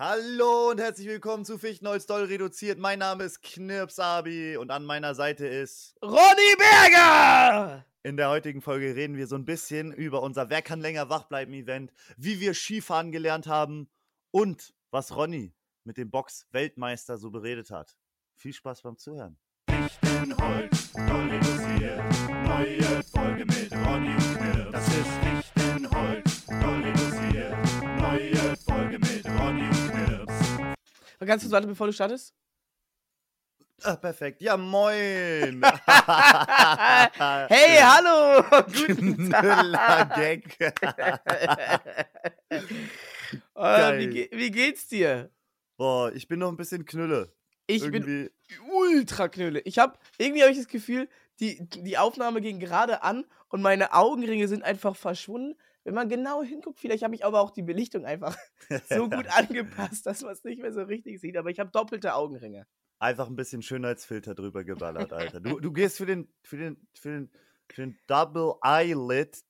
Hallo und herzlich willkommen zu Fichtenholz Doll reduziert. Mein Name ist Knirpsabi und an meiner Seite ist Ronny Berger! In der heutigen Folge reden wir so ein bisschen über unser Wer kann länger wach bleiben Event, wie wir Skifahren gelernt haben und was Ronny mit dem Box-Weltmeister so beredet hat. Viel Spaß beim Zuhören. Fichtenholz, doll reduziert. Neue Folge mit Ronny und Knirps. Das ist Fichtenholz, doll reduziert. Neue Folge mit Ronny und Knirps. Ganz kurz warten, bevor du startest. Ah, perfekt. Ja, moin. hey, hallo! Guten Tag! Gag. Oh, wie, ge wie geht's dir? Boah, ich bin noch ein bisschen knülle. Ich bin Irgendwie. ultra knülle. Ich hab, irgendwie habe ich das Gefühl, die, die Aufnahme ging gerade an und meine Augenringe sind einfach verschwunden. Wenn man genau hinguckt, vielleicht habe ich aber auch die Belichtung einfach so gut angepasst, dass man es nicht mehr so richtig sieht. Aber ich habe doppelte Augenringe. Einfach ein bisschen Schönheitsfilter drüber geballert, Alter. Du, du gehst für den, für den, für den, für den Double Eyelid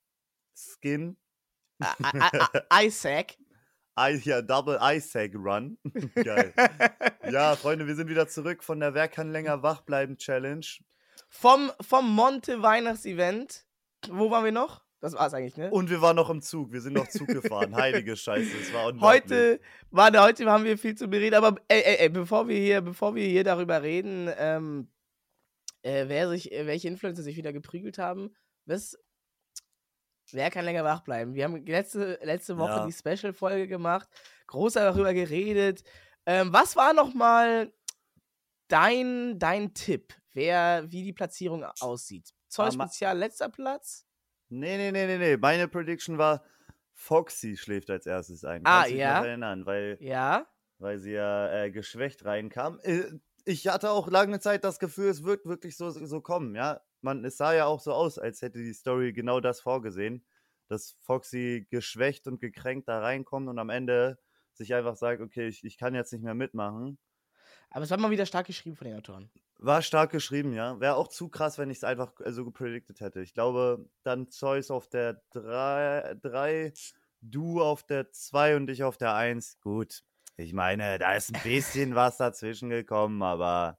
Skin. Isaac. Ja, Double Eyesag Run. Geil. Ja, Freunde, wir sind wieder zurück von der Wer kann länger wach bleiben Challenge. Vom, vom Monte Weihnachtsevent. Wo waren wir noch? Das war's eigentlich, ne? Und wir waren noch im Zug. Wir sind noch Zug gefahren. Heilige Scheiße, es war unglaublich. Heute, warte, heute haben wir viel zu bereden, aber ey, ey, ey, bevor wir hier, bevor wir hier darüber reden, ähm, äh, wer sich, äh, welche Influencer sich wieder geprügelt haben, was, wer kann länger wach bleiben? Wir haben letzte, letzte Woche Ja. die Special-Folge gemacht, groß darüber geredet. Ähm, was war nochmal dein, dein Tipp, wer, wie die Platzierung aussieht? Zoll Spezial letzter Platz? Nee, nee, nee, nee, nee. Meine Prediction war, Foxy schläft als erstes ein. Ah, Kannst dich ja? noch erinnern, weil, Ja. weil sie ja äh, geschwächt reinkam. Äh, ich hatte auch lange Zeit das Gefühl, es wird wirklich so, so kommen, ja. Man, es sah ja auch so aus, als hätte die Story genau das vorgesehen, dass Foxy geschwächt und gekränkt da reinkommt und am Ende sich einfach sagt, okay, ich, ich kann jetzt nicht mehr mitmachen. Aber es war mal wieder stark geschrieben von den Autoren. War stark geschrieben, ja. Wäre auch zu krass, wenn ich es einfach äh, so gepredicted hätte. Ich glaube, dann Zeus auf der 3, du auf der 2 und ich auf der 1. Gut. Ich meine, da ist ein bisschen was dazwischen gekommen, aber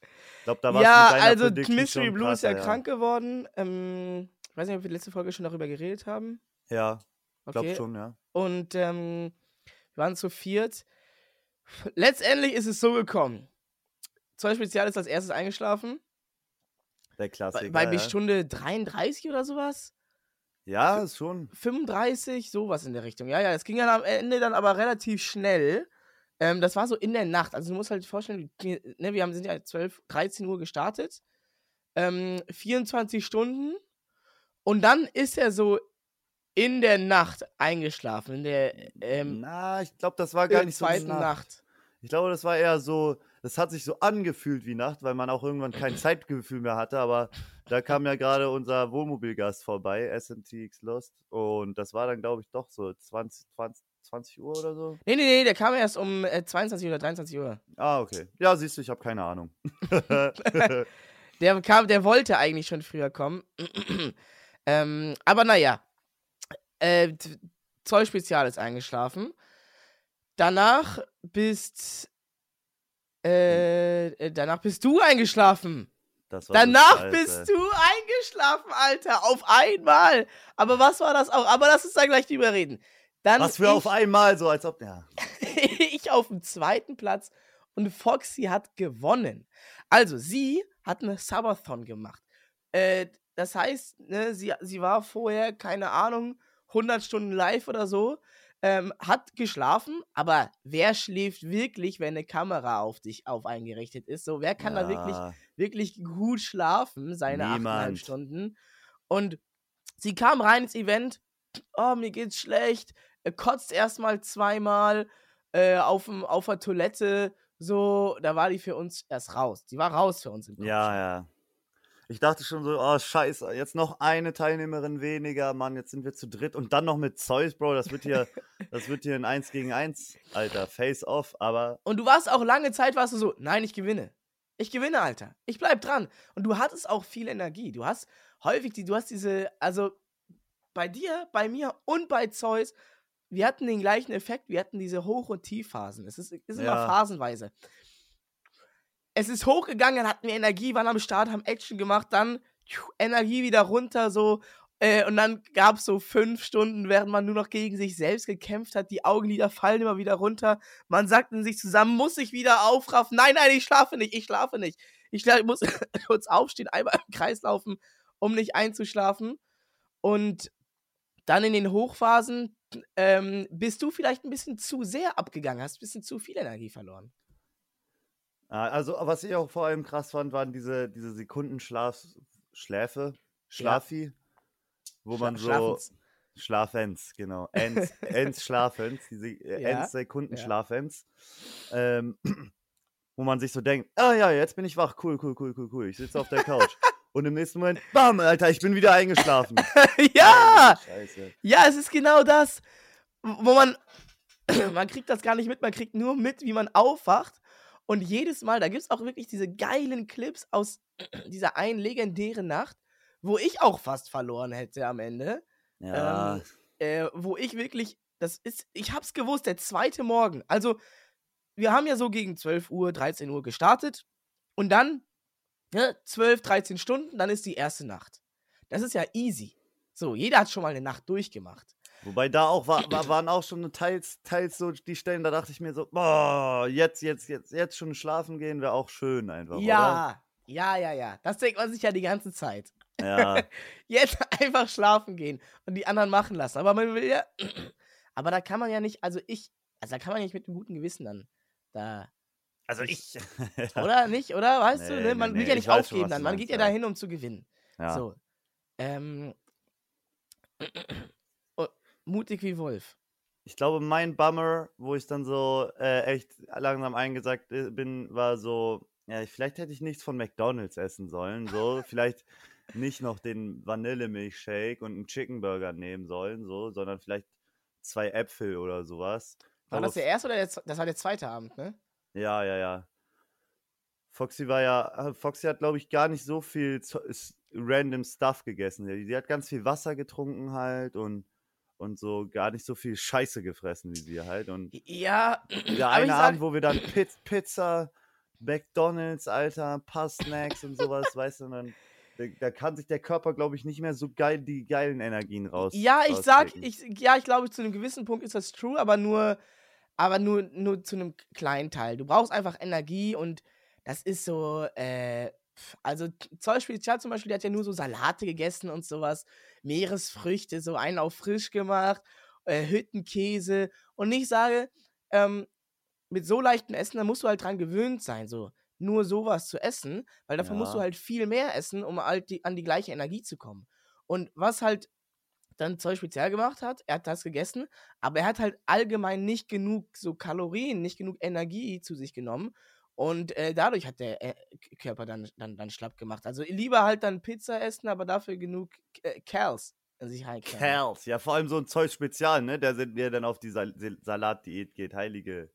ich glaube, da war ja, mit deiner also Prediction Mystery Blue ist ja krasser, krank geworden. Ähm, ich weiß nicht, ob wir letzte Folge schon darüber geredet haben. Ja, ich glaube Okay. schon, ja. Und ähm, wir waren zu viert. Letztendlich ist es so gekommen. Zoll Spezial ist als erstes eingeschlafen. Der Bei, Klassiker. bei ja. Stunde 33 oder sowas. ja, ist schon. 35, sowas in der Richtung. Ja, ja, es ging dann am Ende dann aber relativ schnell. Ähm, das war so in der Nacht. Also du musst halt vorstellen, wir- ne, wir haben, sind ja 12, 13 Uhr gestartet. Ähm, 24 Stunden. Und dann ist er so in der Nacht eingeschlafen. In der ähm, Na, ich glaube, das war gar nicht so zweiten Nacht. Nacht. Ich glaube, das war eher so, das hat sich so angefühlt wie Nacht, weil man auch irgendwann kein Zeitgefühl mehr hatte, aber da kam ja gerade unser Wohnmobilgast vorbei, SMTX Lost, und das war dann, glaube ich, doch so 20, 20, 20 Uhr oder so. Nee, nee, nee, der kam erst um äh, 22 oder 23 Uhr. Ah, okay. Ja, siehst du, ich habe keine Ahnung. Der kam, der wollte eigentlich schon früher kommen. ähm, aber naja. Äh, t- Zoll Spezial ist eingeschlafen. Danach bist. Äh, äh, danach bist du eingeschlafen. So Danach scheiße. bist du eingeschlafen, Alter. Auf einmal. Aber was war das auch? Aber lass uns da gleich drüber reden. Dann Was für ich, auf einmal, so als ob, ja. ich auf dem zweiten Platz und Foxy hat gewonnen. Also, sie hat eine Subathon gemacht. Äh, das heißt, ne, sie, sie war vorher, keine Ahnung, 100 Stunden live oder so, ähm, hat geschlafen, aber wer schläft wirklich, wenn eine Kamera auf dich auf eingerichtet ist? So, wer kann da wirklich Ja. wirklich gut schlafen, seine achteinhalb. Stunden. Und sie kam rein ins Event, oh, mir geht's schlecht, äh, kotzt erstmal zweimal äh, auf'm- auf der Toilette, so, da war die für uns erst raus. Die war raus für uns im Kopf. Ja, ja. Ich dachte schon so, oh scheiße, jetzt noch eine Teilnehmerin weniger, Mann, jetzt sind wir zu dritt und dann noch mit Zeus, Bro, das wird hier, das wird hier ein 1 gegen 1, Alter, face off, aber Und du warst auch lange Zeit, warst du so, nein, ich gewinne. Ich gewinne, Alter. Ich bleib dran. Und du hattest auch viel Energie. Du hast häufig die, du hast diese, also bei dir, bei mir und bei Zeus wir hatten den gleichen Effekt, wir hatten diese Hoch- und Tiefphasen. Es ist, ist immer Ja. phasenweise. Es ist hochgegangen, hatten wir Energie, waren am Start, haben Action gemacht, dann tschu, Energie wieder runter, so. Äh, und dann gab es so fünf Stunden, während man nur noch gegen sich selbst gekämpft hat. Die Augenlider fallen immer wieder runter. Man sagt in sich zusammen, muss ich wieder aufraffen. Nein, nein, ich schlafe nicht, ich schlafe nicht. Ich schla- muss kurz aufstehen, einmal im Kreis laufen, um nicht einzuschlafen. Und dann in den Hochphasen ähm, bist du vielleicht ein bisschen zu sehr abgegangen, hast ein bisschen zu viel Energie verloren. Ah, Also, was ich auch vor allem krass fand, waren diese, diese Sekundenschlaf, Schläfe, Schlafi, wo Schla- man so, Schlafens. Schlafens, genau, Ends, Ends Schlafens, diese äh, Ja, Ends Sekunden Schlafens, ähm, wo man sich so denkt, ah ja, jetzt bin ich wach, cool, cool, cool, cool, cool, ich sitze auf der Couch. Und im nächsten Moment, bam, Alter, ich bin wieder eingeschlafen. ja! Scheiße. Ja, es ist genau das, wo man, man kriegt das gar nicht mit, man kriegt nur mit, wie man aufwacht. Und jedes Mal, da gibt es auch wirklich diese geilen Clips aus dieser einen legendären Nacht, wo ich auch fast verloren hätte am Ende. Ja, Ähm, äh, wo ich wirklich, das ist, ich hab's gewusst, der zweite Morgen. Also, wir haben ja so gegen 12 Uhr, 13 Uhr gestartet und dann ne, 12, 13 Stunden, dann ist die erste Nacht. Das ist ja easy. So, jeder hat schon mal eine Nacht durchgemacht. Wobei da auch war, war, waren auch schon teils, teils so die Stellen, da dachte ich mir so, boah, jetzt, jetzt, jetzt, jetzt schon schlafen gehen wäre auch schön einfach, Ja, ja, ja, ja. Das denkt man sich ja die ganze Zeit. oder? Ja. Jetzt einfach schlafen gehen und die anderen machen lassen. Aber man will ja. Aber da kann man ja nicht, also ich, also da kann man ja nicht mit einem guten Gewissen dann da Also ich. Oder nicht, oder? Weißt du, Nee, ne? nee, Man will nee, ja ich nicht schon, aufgeben was dann. du Man meinst, geht ja ja. dahin, um zu gewinnen. ja. So. Ähm. mutig wie Wolf. Ich glaube, mein Bummer, wo ich dann so äh, echt langsam eingesackt äh, bin, war so, ja, vielleicht hätte ich nichts von McDonalds essen sollen. So, vielleicht nicht noch den Vanillemilchshake und einen Chicken Burger nehmen sollen, so, sondern vielleicht zwei Äpfel oder sowas. War das der erste oder der, das war der zweite Abend, ne? Ja, ja, ja. Foxy war ja, äh, Foxy hat, glaube ich, gar nicht so viel random Stuff gegessen. Die hat ganz viel Wasser getrunken halt und, und so gar nicht so viel Scheiße gefressen wie wir halt. Und Ja, der eine sag, Abend, wo wir dann Piz Pizza, McDonalds, Alter, ein paar Snacks und sowas, weißt du, dann, da, da kann sich der Körper, glaube ich, nicht mehr so geil die geilen Energien raus. ja, ich sag, ich, ja, ich glaube, zu einem gewissen Punkt ist das true, aber nur, aber nur, nur zu einem kleinen Teil. Du brauchst einfach Energie und das ist so, äh, also Zoll Spezial zum Beispiel, der hat ja nur so Salate gegessen und sowas, Meeresfrüchte, so einen auf frisch gemacht, äh, Hüttenkäse und ich sage, ähm, mit so leichtem Essen, da musst du halt dran gewöhnt sein, so nur sowas zu essen, weil dafür musst du Ja. halt viel mehr essen, um halt die, an die gleiche Energie zu kommen. Und was halt dann Zoll Spezial gemacht hat, er hat das gegessen, aber er hat halt allgemein nicht genug so Kalorien, nicht genug Energie zu sich genommen. Und äh, dadurch hat der äh, Körper dann, dann, dann schlapp gemacht. Also lieber halt dann Pizza essen, aber dafür genug äh, Kerls in sich reinkerlen. Kerls, ja, vor allem so ein Zeug Spezial, ne? Der, sind- der dann auf die Sal Sal- Salatdiät geht, heilige.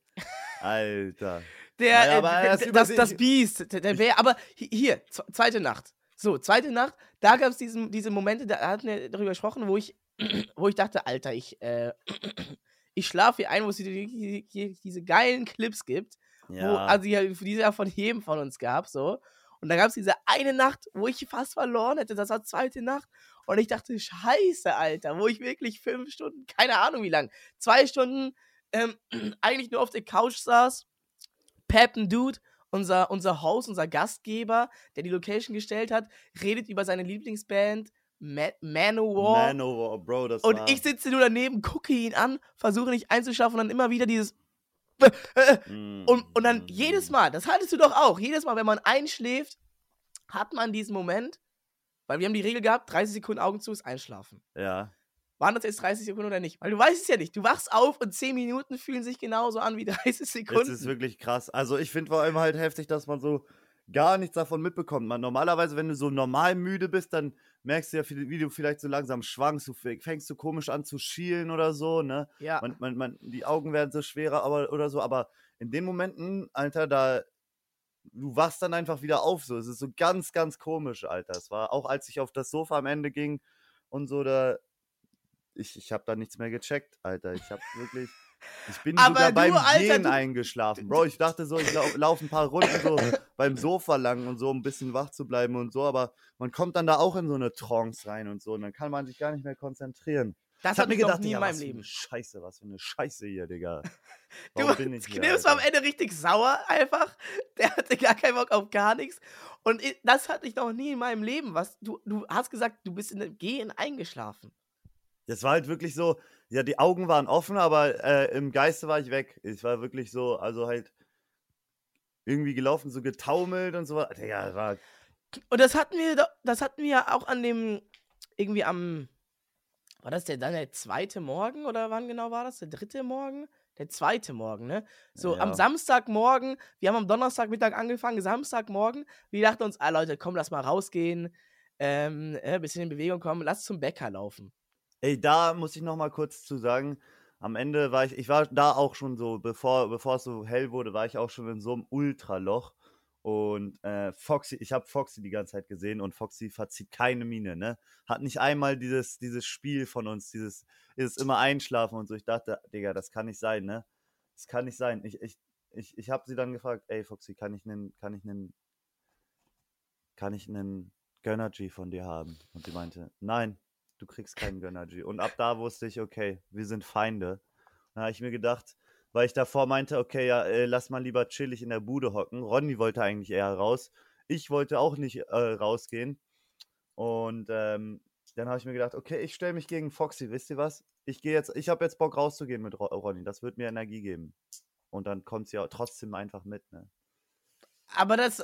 Alter. Der, Naja, äh, das das, Biest, der, der Bär, aber hi- hier, zweite Nacht. So, zweite Nacht, da gab es diese Momente, da hatten wir darüber gesprochen, wo ich, wo ich dachte, Alter, ich, äh, ich schlafe hier ein, wo es die, die, die, diese geilen Clips gibt, wo, Ja. also die, die es ja von jedem von uns gab, so. Und da gab es diese eine Nacht, wo ich fast verloren hätte, das war zweite Nacht. Und ich dachte, scheiße, Alter, wo ich wirklich fünf Stunden, keine Ahnung wie lang, zwei Stunden ähm, eigentlich nur auf der Couch saß, Peppen Dude, unser, unser Host, unser Gastgeber, der die Location gestellt hat, redet über seine Lieblingsband, Ma Manowar. Manowar, Bro, das und war. ich sitze nur daneben, gucke ihn an, versuche nicht einzuschlafen und dann immer wieder dieses. Äh, Mm, Und, und dann jedes. Mal, das hattest du doch auch, jedes Mal, wenn man einschläft, hat man diesen Moment, weil wir haben die Regel gehabt, 30 Sekunden Augen zu ist einschlafen. Ja. Waren das jetzt 30 Sekunden oder nicht? Weil du weißt es ja nicht. Du wachst auf und 10 Minuten fühlen sich genauso an wie 30 Es Sekunden. ist wirklich krass. Also ich finde vor allem halt heftig, dass man so gar nichts davon mitbekommt. Man, normalerweise, wenn du so normal müde bist, dann merkst du ja, wie du vielleicht so langsam schwankst, du fäng- fängst so komisch an zu schielen oder so, ne? ja. Man, man, man, die Augen werden so schwerer aber, oder so, aber in den Momenten, Alter, da du wachst dann einfach wieder auf, so. Es ist so ganz, ganz komisch, Alter. Es war auch, als ich auf das Sofa am Ende ging und so, da ich, ich habe da nichts mehr gecheckt, Alter. Ich habe wirklich. Ich bin Aber sogar du, beim Alter, Gehen du- eingeschlafen. Bro, ich dachte so, ich lau laufe ein paar Runden so beim Sofa lang und so, um ein bisschen wach zu bleiben und so, aber man kommt dann da auch in so eine Trance rein und so und dann kann man sich gar nicht mehr konzentrieren. Das hatte ich noch nie Digga, in meinem Leben. Scheiße, was für eine Scheiße hier, Digga. Du, Warum bin ich hier, Knips war am? Ende richtig sauer einfach. Der hatte gar keinen Bock auf gar nichts. Und das hatte ich noch nie in meinem Leben. Was, du, du hast gesagt, du bist in dem Gehen eingeschlafen. Das war halt wirklich so, ja, die Augen waren offen, aber äh, im Geiste war ich weg. Ich war wirklich so, also halt irgendwie gelaufen, so getaumelt und so. Das war Und das hatten wir, das hatten wir ja auch an dem, irgendwie am, war das der dann der zweite Morgen oder wann genau war das? Der dritte Morgen? Der zweite Morgen, ne? So am Ja. Samstagmorgen, wir haben am Donnerstagmittag angefangen, Samstagmorgen, wir dachten uns, ah Leute, komm, lass mal rausgehen, ähm, äh, bisschen in Bewegung kommen, lass zum Bäcker laufen. Ey, da muss ich noch mal kurz zu sagen, am Ende war ich, ich war da auch schon so, bevor, bevor es so hell wurde, war ich auch schon in so einem Ultraloch. Und äh, Foxy, ich habe Foxy die ganze Zeit gesehen und Foxy verzieht keine Miene, ne? Hat nicht einmal dieses, dieses Spiel von uns, dieses, ist immer einschlafen und so. Ich dachte, Digga, das kann nicht sein, ne? Das kann nicht sein. Ich, ich, ich, ich habe sie dann gefragt, ey Foxy, kann ich einen, kann ich einen, kann ich einen Gönnergy von dir haben? Und sie meinte, nein, du kriegst keinen Gönnergy. Und ab da wusste ich, okay, wir sind Feinde. Da habe ich mir gedacht, weil ich davor meinte, okay, ja, äh, lass mal lieber chillig in der Bude hocken. Ronny wollte eigentlich eher raus. Ich wollte auch nicht äh, rausgehen. Und ähm, dann habe ich mir gedacht, okay, ich stelle mich gegen Foxy. Wisst ihr was? Ich gehe jetzt, ich habe jetzt Bock rauszugehen mit Ro Ronny. Das wird mir Energie geben. Und dann kommt sie ja trotzdem einfach mit, ne? Aber das,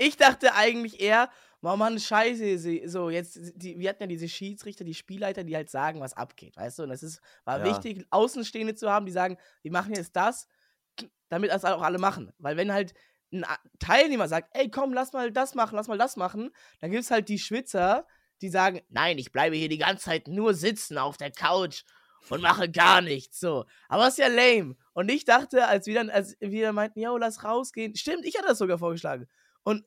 ich dachte eigentlich eher, oh Mann, scheiße, sie- so jetzt, die, wir hatten ja diese Schiedsrichter, die Spielleiter, die halt sagen, was abgeht, weißt du? Und es ist, war Ja. wichtig, Außenstehende zu haben, die sagen, wir machen jetzt das, damit das auch alle machen. Weil wenn halt ein Teilnehmer sagt, ey, komm, lass mal das machen, lass mal das machen, dann gibt es halt die Schwitzer, die sagen, nein, ich bleibe hier die ganze Zeit nur sitzen auf der Couch und mache gar nichts. So. Aber das ist ja lame. Und ich dachte, als wir dann, als wir dann meinten, yo, lass rausgehen. Stimmt, ich hatte das sogar vorgeschlagen. Und,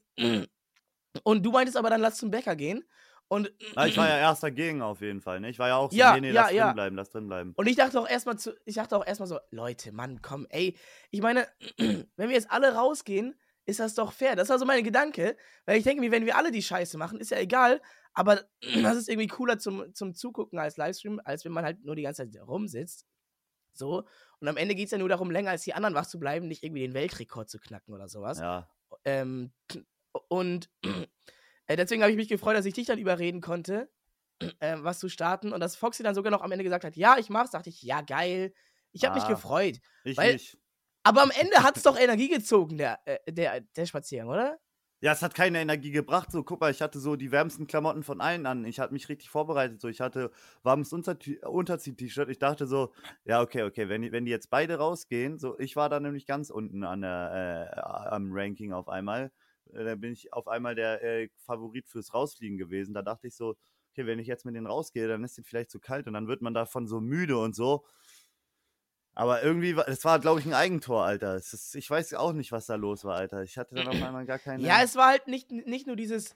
und du meintest aber dann, lass zum Bäcker gehen. Und, Na, ich war ja erst dagegen auf jeden Fall, ne? Ich war ja auch so, Ja, nee, nee, ja, lass ja. drin bleiben, lass drin bleiben. und ich dachte auch erstmal zu, ich dachte auch erstmal so, Leute, Mann, komm, ey. Ich meine, wenn wir jetzt alle rausgehen, ist das doch fair. Das war so mein Gedanke. Weil ich denke mir, wenn wir alle die Scheiße machen, ist ja egal. Aber das ist irgendwie cooler zum, zum Zugucken als Livestream, als wenn man halt nur die ganze Zeit rumsitzt. So. Und am Ende geht es ja nur darum, länger als die anderen wach zu bleiben, nicht irgendwie den Weltrekord zu knacken oder sowas. Ja. Ähm, und äh, deswegen habe ich mich gefreut, dass ich dich dann überreden konnte, äh, was zu starten. Und dass Foxy dann sogar noch am Ende gesagt hat, ja, ich mach's, dachte ich, ja, geil. Ich habe mich Ah. gefreut. Ich Weil- nicht. Aber am Ende hat es doch Energie gezogen, der, äh, der, der Spaziergang, oder? Ja, es hat keine Energie gebracht. So, guck mal, ich hatte so die wärmsten Klamotten von allen an. Ich hatte mich richtig vorbereitet. So, ich hatte warmes Unterzieh-T-Shirt. Ich dachte so, ja, okay, okay, wenn, die- wenn die jetzt beide rausgehen, so, ich war da nämlich ganz unten an der, äh, am Ranking auf einmal. Äh, Da bin ich auf einmal der äh, Favorit fürs Rausfliegen gewesen. Da dachte ich so, okay, wenn ich jetzt mit denen rausgehe, dann ist denen vielleicht zu kalt und dann wird man davon so müde und so. Aber irgendwie, war- das war, glaube ich, ein Eigentor, Alter. Ist, ich weiß auch nicht, was da los war, Alter. Ich hatte dann auf einmal gar keine. Ja, es war halt nicht, nicht nur dieses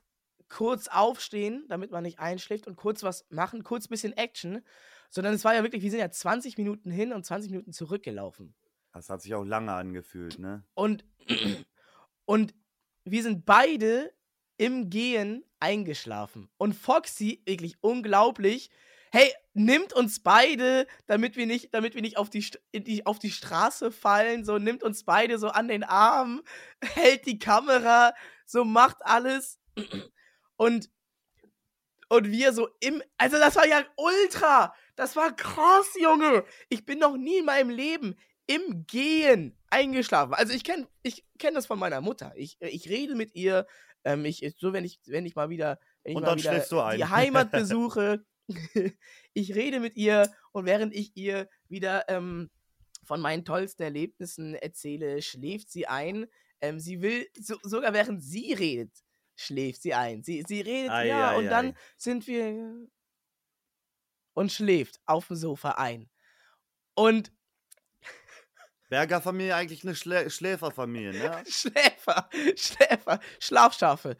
kurz aufstehen, damit man nicht einschläft und kurz was machen, kurz bisschen Action, sondern es war ja wirklich, wir sind ja 20 Minuten hin und 20 Minuten zurückgelaufen. Das hat sich auch lange angefühlt, ne? Und, und wir sind beide im Gehen eingeschlafen. Und Foxy, wirklich unglaublich, hey, nimmt uns beide, damit wir nicht, damit wir nicht auf die, die, auf die Straße fallen, so nimmt uns beide so an den Arm, hält die Kamera, so macht alles. Und, und wir so im, also das war ja ultra, das war krass, Junge. Ich bin noch nie in meinem Leben im Gehen eingeschlafen. Also ich kenne ich kenn das von meiner Mutter. Ich, ich rede mit ihr, ähm, ich, so wenn ich, wenn ich mal wieder, wenn ich Und mal wieder die. Heimat besuche, ich rede mit ihr und während ich ihr wieder ähm, von meinen tollsten Erlebnissen erzähle, schläft sie ein. Ähm, sie will, so, sogar während sie redet, schläft sie ein. Sie, sie redet, Ei, ja, ei, und dann ei. sind wir und schläft auf dem Sofa ein. Und Berger Familie eigentlich eine Schlä Schläferfamilie, ne? Schläfer, Schläfer, Schlafschafe.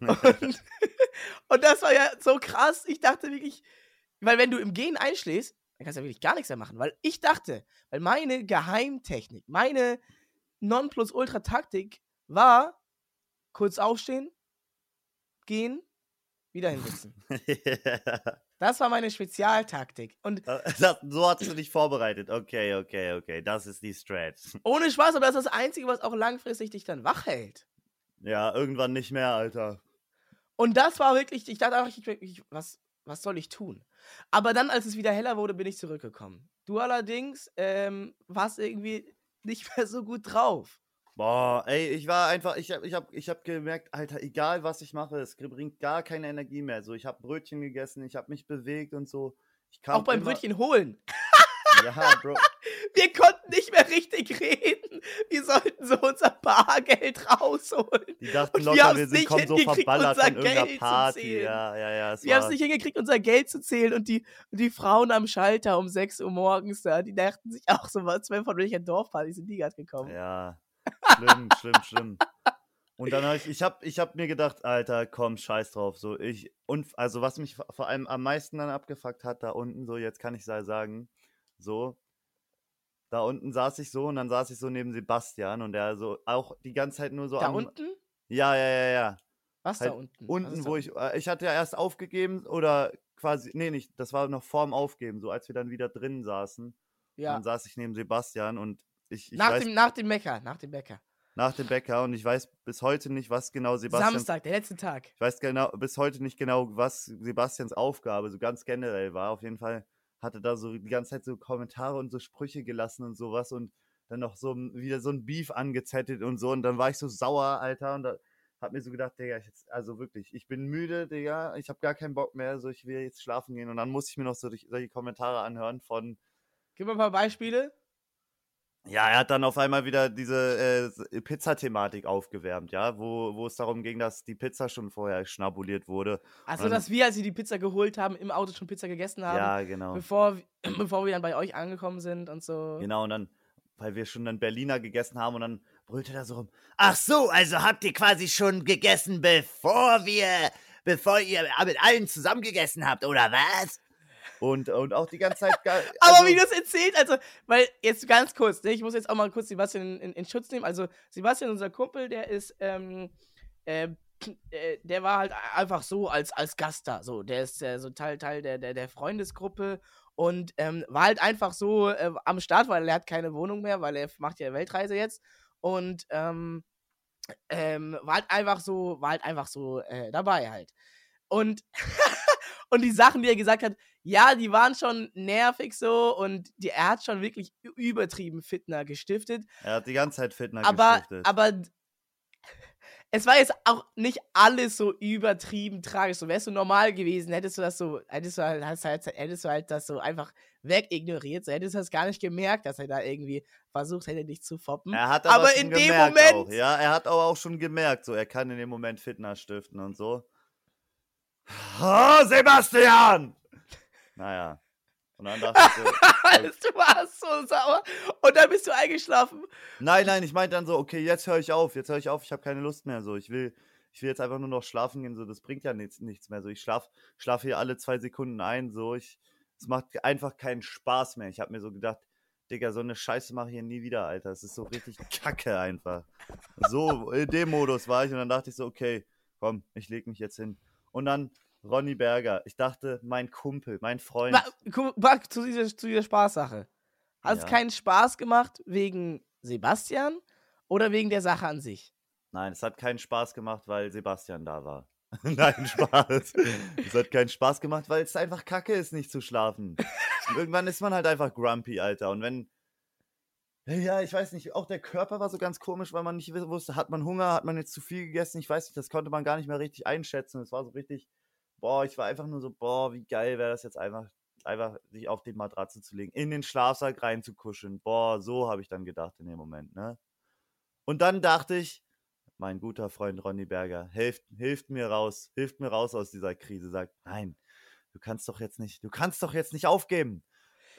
Und, und das war ja so krass. Ich dachte wirklich, weil wenn du im Gehen einschläfst, dann kannst du ja wirklich gar nichts mehr machen. Weil ich dachte, weil meine Geheimtechnik, meine Nonplusultra-Taktik war kurz aufstehen, gehen, wieder hinsetzen. Das war meine Spezialtaktik. Und das, so hast du dich vorbereitet. Okay, okay, okay. Das ist die Strat. ohne Spaß, aber das ist das Einzige, was auch langfristig dich dann wach hält. Ja, irgendwann nicht mehr, Alter. Und das war wirklich, ich dachte auch, ich, ich, was, was soll ich tun? Aber dann, als es wieder heller wurde, bin ich zurückgekommen. Du allerdings ähm, warst irgendwie nicht mehr so gut drauf. Boah, ey, ich war einfach, ich hab, ich hab, ich hab gemerkt, Alter, egal was ich mache, es bringt gar keine Energie mehr. So, ich hab Brötchen gegessen, ich hab mich bewegt und so. Auch beim Brötchen holen. Ja, Bro. Wir konnten nicht mehr richtig reden. Wir sollten so unser Bargeld rausholen. Die dachten wir locker, haben's wir sind nicht kommen so verballert unser von irgendeiner Geld zu Party. zählen. Ja, ja, ja. Wir haben es nicht hingekriegt, unser Geld zu zählen und die, und die Frauen am Schalter um 6 Uhr morgens da, die dachten sich auch so, was, von welcher Dorfparty sind die gerade gekommen? Ja, schlimm, schlimm, schlimm. Und dann habe ich, ich habe ich hab mir gedacht, Alter, komm, scheiß drauf. So, ich, und also was mich vor allem am meisten dann abgefuckt hat, da unten, so, jetzt kann ich sa- sagen, so, da unten saß ich so und dann saß ich so neben Sebastian und der so auch die ganze Zeit nur so da am, unten? Ja, ja, ja, ja. Was Halt da unten? Unten, ist da wo ich, äh, ich hatte ja erst aufgegeben oder quasi, nee, nicht, das war noch vorm Aufgeben, so als wir dann wieder drinnen saßen. Ja. Dann saß ich neben Sebastian und ich, ich nach, weiß, dem, nach dem Bäcker, nach dem Bäcker. nach dem Bäcker und ich weiß bis heute nicht, was genau Sebastian. Samstag, der letzte Tag. Ich weiß genau, bis heute nicht genau, was Sebastians Aufgabe so ganz generell war. Auf jeden Fall hatte da so die ganze Zeit so Kommentare und so Sprüche gelassen und sowas und dann noch so wieder so ein Beef angezettelt und so. Und dann war ich so sauer, Alter, und da hab mir so gedacht, Digga, jetzt, also wirklich, ich bin müde, Digga, ich habe gar keinen Bock mehr, so ich will jetzt schlafen gehen. Und dann musste ich mir noch so solche Kommentare anhören von, Gib mir ein paar Beispiele. Ja, er hat dann auf einmal wieder diese äh, Pizza-Thematik aufgewärmt, ja, wo, wo es darum ging, dass die Pizza schon vorher schnabuliert wurde. Also, dass wir, als wir die Pizza geholt haben, im Auto schon Pizza gegessen haben, Ja, genau. bevor, bevor wir dann bei euch angekommen sind und so. Genau, und dann, weil wir schon dann Berliner gegessen haben und dann brüllte er so rum, ach so, also habt ihr quasi schon gegessen, bevor wir, bevor ihr mit allen zusammen gegessen habt, oder was? Und, und auch die ganze Zeit. gar- Aber also- wie du es erzählt, also, weil jetzt ganz kurz, ne, ich muss jetzt auch mal kurz Sebastian in, in, in Schutz nehmen. Also, Sebastian, unser Kumpel, der ist, ähm, äh, äh, der war halt einfach so als, als Gast da. So, der ist äh, so Teil, Teil der, der, der Freundesgruppe und ähm, war halt einfach so äh, am Start, weil er hat keine Wohnung mehr, weil er macht ja Weltreise jetzt. Und ähm, ähm, war halt einfach so, war halt einfach so äh, dabei halt. Und, und die Sachen, die er gesagt hat, ja, die waren schon nervig so und die, er hat schon wirklich übertrieben Fitner gestiftet. Er hat die ganze Zeit Fitner aber, gestiftet. aber es war jetzt auch nicht alles so übertrieben tragisch. So wärst du normal gewesen, hättest du das so, hättest du halt, halt, hättest du halt das so einfach wegignoriert, so hättest du das gar nicht gemerkt, dass er da irgendwie versucht hätte, dich zu foppen. Er hat aber, aber schon in dem Moment- Auch, ja, er hat aber auch schon gemerkt, so er kann in dem Moment Fitner stiften und so. Oh, Sebastian! Naja. Und dann dachte ich so, du warst so sauer und dann bist du eingeschlafen. nein, nein, ich meinte dann so, okay, jetzt höre ich auf, jetzt höre ich auf, ich habe keine Lust mehr. So, ich will, ich will jetzt einfach nur noch schlafen gehen, so, das bringt ja nichts, nichts mehr. So, ich schlaf, schlafe hier alle zwei Sekunden ein, so, ich, es macht einfach keinen Spaß mehr. Ich habe mir so gedacht, Digga, so eine Scheiße mache ich hier nie wieder, Alter. Es ist so richtig kacke einfach. So, in dem Modus war ich und dann dachte ich so, okay, komm, ich leg mich jetzt hin. Und dann Ronny Berger. Ich dachte, mein Kumpel, mein Freund. Mal, zu dieser, zu dieser Spaßsache. Hat es Ja. keinen Spaß gemacht wegen Sebastian oder wegen der Sache an sich? Nein, es hat keinen Spaß gemacht, weil Sebastian da war. Nein, Spaß. es hat keinen Spaß gemacht, weil es einfach kacke ist, nicht zu schlafen. Und irgendwann ist man halt einfach grumpy, Alter. Und wenn. Ja, ich weiß nicht, auch der Körper war so ganz komisch, weil man nicht wusste, hat man Hunger, hat man jetzt zu viel gegessen, ich weiß nicht, das konnte man gar nicht mehr richtig einschätzen. Es war so richtig, boah, ich war einfach nur so, boah, wie geil wäre das jetzt einfach, einfach sich auf die Matratze zu legen, in den Schlafsack reinzukuscheln. Boah, so habe ich dann gedacht in dem Moment, ne? Und dann dachte ich, mein guter Freund Ronny Berger, hilft, hilft mir raus, hilft mir raus aus dieser Krise, sagt, nein, du kannst doch jetzt nicht, du kannst doch jetzt nicht aufgeben.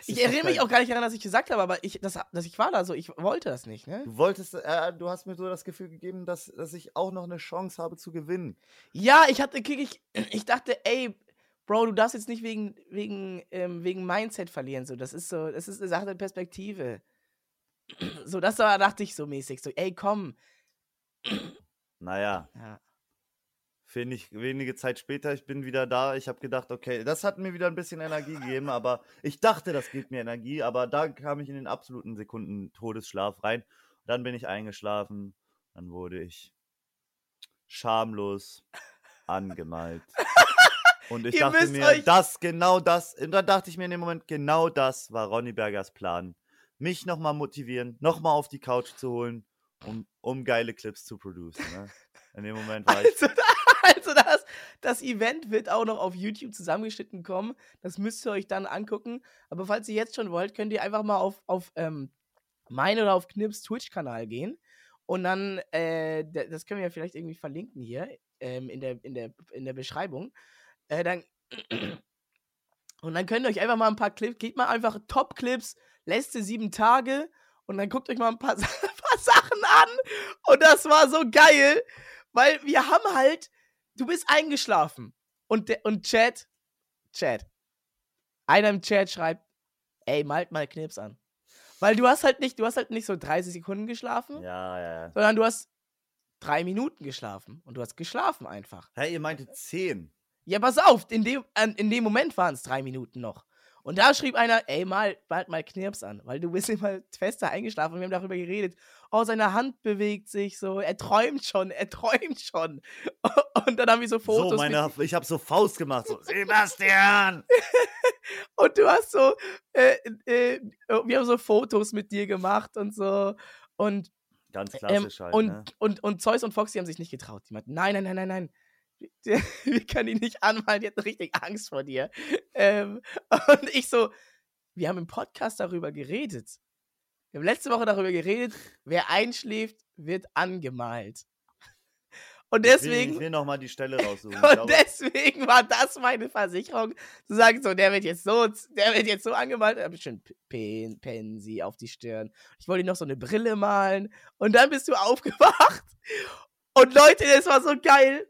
Ich erinnere mich auch gar nicht daran, dass ich gesagt habe, aber ich, das, dass ich war da so. Ich wollte das nicht, ne? Du wolltest, äh, du hast mir so das Gefühl gegeben, dass, dass ich auch noch eine Chance habe zu gewinnen. Ja, ich hatte, ich, ich dachte, ey, Bro, du darfst jetzt nicht wegen, wegen, ähm, wegen Mindset verlieren. So, das ist so, das ist eine Sache der Perspektive. So, das war, dachte ich so mäßig. So, ey, komm. Naja, Ja. Wenig, wenige Zeit später, ich bin wieder da. Ich habe gedacht, okay, das hat mir wieder ein bisschen Energie gegeben, aber ich dachte, das gibt mir Energie, aber da kam ich in den absoluten Sekunden Todesschlaf rein. Dann bin ich eingeschlafen, dann wurde ich schamlos angemalt. Und ich dachte mir, das, genau das, und dann dachte ich mir in dem Moment, genau das war Ronny Bergers Plan. Mich nochmal motivieren, nochmal auf die Couch zu holen, um, um geile Clips zu producen. Ne? In dem Moment war ich Also, das, das Event wird auch noch auf YouTube zusammengeschnitten kommen. Das müsst ihr euch dann angucken. Aber falls ihr jetzt schon wollt, könnt ihr einfach mal auf, auf ähm, mein oder auf Knips Twitch-Kanal gehen. Und dann, äh, das können wir ja vielleicht irgendwie verlinken hier ähm, in, der, in, der, in der Beschreibung. Äh, dann, und dann könnt ihr euch einfach mal ein paar Clips, geht mal einfach Top-Clips, letzte sieben Tage und dann guckt euch mal ein paar, ein paar Sachen an. Und das war so geil, weil wir haben halt, du bist eingeschlafen und, und Chat, Chat, einer im Chat schreibt, ey, malt mal Knips an. Weil du hast halt nicht, du hast halt nicht so 30 Sekunden geschlafen, Ja, ja, ja. sondern du hast drei Minuten geschlafen. Und du hast geschlafen einfach. Hey, ihr meinte 10. Ja, pass auf, in dem, in dem Moment waren es drei Minuten noch. Und da schrieb einer, ey, mal, bald mal Knirps an, weil du bist immer fester eingeschlafen und wir haben darüber geredet. Oh, seine Hand bewegt sich so, er träumt schon, er träumt schon. Und dann haben wir so Fotos So, meine, ich habe so Faust gemacht. So, Sebastian! Und du hast so, äh, äh, wir haben so Fotos mit dir gemacht und so. Und, Ganz ähm, klassisch halt, und, ne? und, und Zeus und Foxy haben sich nicht getraut. Die meinten, nein, nein, nein, nein, nein. Wir können ihn nicht anmalen, die hatten richtig Angst vor dir. Ähm, und ich so, wir haben im Podcast darüber geredet. Wir haben letzte Woche darüber geredet, wer einschläft, wird angemalt. Und Ich will, deswegen, ich will noch mal die Stelle raussuchen. Und glaube, deswegen war das meine Versicherung, zu sagen, so, der wird jetzt so, der wird jetzt so angemalt, da hab ich schon Pen, Pensi auf die Stirn. Ich wollte noch so eine Brille malen und dann bist du aufgewacht. Und Leute, das war so geil.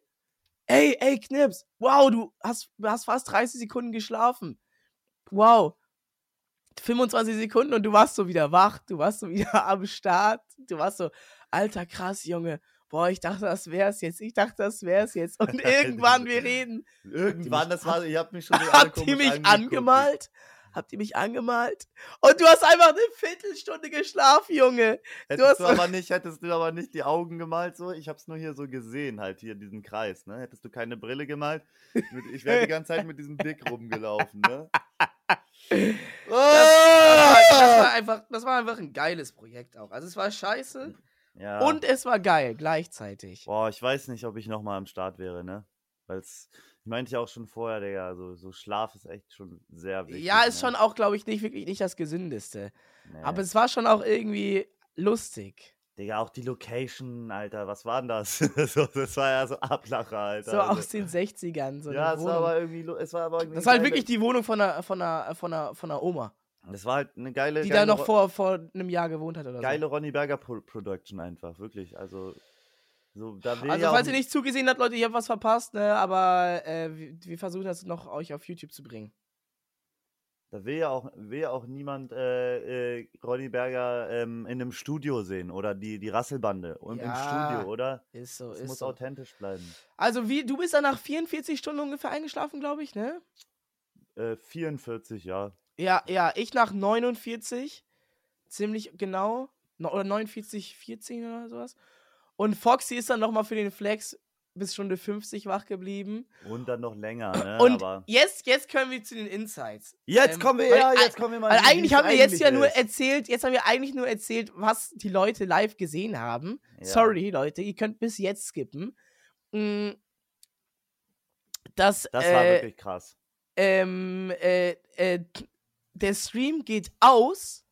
Ey, ey, Knips, wow, du hast, du hast fast 30 Sekunden geschlafen. Wow. 25 Sekunden und du warst so wieder wach, du warst so wieder am Start. Du warst so, alter krass, Junge. Boah, ich dachte, das wär's jetzt. Ich dachte, das wär's jetzt. Und irgendwann, wir reden. irgendwann, das war, ich habe mich schon so Habt ihr mich angemalt? Habt ihr mich angemalt? Und du hast einfach eine Viertelstunde geschlafen, Junge. Hättest hast du, aber nicht, hättest du aber nicht die Augen gemalt so. Ich habe es nur hier so gesehen, halt hier diesen Kreis. Ne? Hättest du keine Brille gemalt, ich wäre die ganze Zeit mit diesem Blick rumgelaufen. Ne? Das, war, das, Ah! war einfach, das war einfach ein geiles Projekt auch. Also es war scheiße Ja. und es war geil gleichzeitig. Boah, ich weiß nicht, ob ich noch mal am Start wäre, ne? Weil es, meinte ja auch schon vorher, Digga, so, so Schlaf ist echt schon sehr wichtig. ja, ist ne? schon auch, glaube ich, nicht wirklich nicht das Gesündeste. Nee. Aber es war schon auch irgendwie lustig. Digga, auch die Location, Alter, was war denn das? so, das war ja so Ablacher, Alter. So also. aus den 60ern. So ja, es war aber irgendwie, es war aber irgendwie das war halt geile- wirklich die Wohnung von einer, von einer, von einer, von einer Oma, das war halt eine geile, die geile, da noch vor, vor einem Jahr gewohnt hat oder geile Ronny Berger Pro Production einfach, wirklich. Also, so, Also, ja falls ihr nicht zugesehen habt, Leute, ihr habt was verpasst, ne? Aber äh, wir, wir versuchen das noch euch auf YouTube zu bringen. da will ja auch, will ja auch niemand äh, äh, Ronny Berger ähm, in einem Studio sehen oder die, die Rasselbande und im Ja, Studio, oder? Ist so, Es ist muss so. authentisch bleiben. Also, wie, du bist dann nach 44 Stunden ungefähr eingeschlafen, glaube ich, ne? Äh, 44, ja. Ja, ja, ich nach 49, ziemlich genau, no- oder 49, 14 oder sowas. Und Foxy ist dann nochmal für den Flex bis Stunde 50 wach geblieben. Und dann noch länger, ne? Und Aber jetzt, jetzt können wir zu den Insights. jetzt ähm, kommen wir, ja, jetzt kommen wir mal. Weil eigentlich haben wir jetzt eigentlich ja nur erzählt, jetzt haben wir eigentlich nur erzählt, was die Leute live gesehen haben. Ja. Sorry, Leute, ihr könnt bis jetzt skippen. Mm, Das, Das war äh, wirklich krass. ähm, äh, äh, der Stream geht aus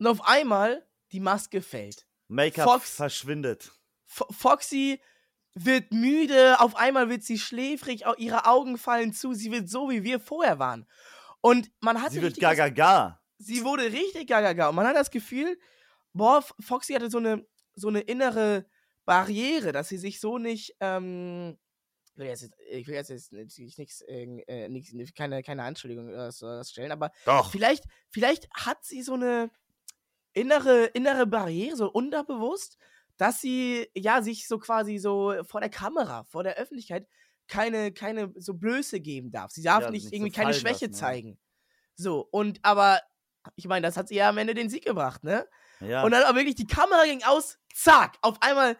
und auf einmal die Maske fällt. Make-up Fox- verschwindet. Fo Foxy wird müde, auf einmal wird sie schläfrig, ihre Augen fallen zu, sie wird so, wie wir vorher waren. Und man hatte Sie wird richtig das- gaga. sie wurde richtig gaga und man hat das Gefühl, boah, Foxy hatte so eine, so eine innere Barriere, dass sie sich so nicht, ähm, ich will jetzt, jetzt natürlich nichts, äh, keine, keine Anschuldigung oder sowas stellen, aber Doch. vielleicht, vielleicht hat sie so eine innere, innere Barriere, so unterbewusst, dass sie ja sich so quasi so vor der Kamera, vor der Öffentlichkeit keine, keine so Blöße geben darf. Sie darf Ja, nicht nicht so irgendwie keine Schwäche lassen, ja. zeigen. So, und aber, ich meine, das hat sie ja am Ende den Sieg gebracht, ne? Ja. Und dann aber wirklich die Kamera ging aus, zack, auf einmal,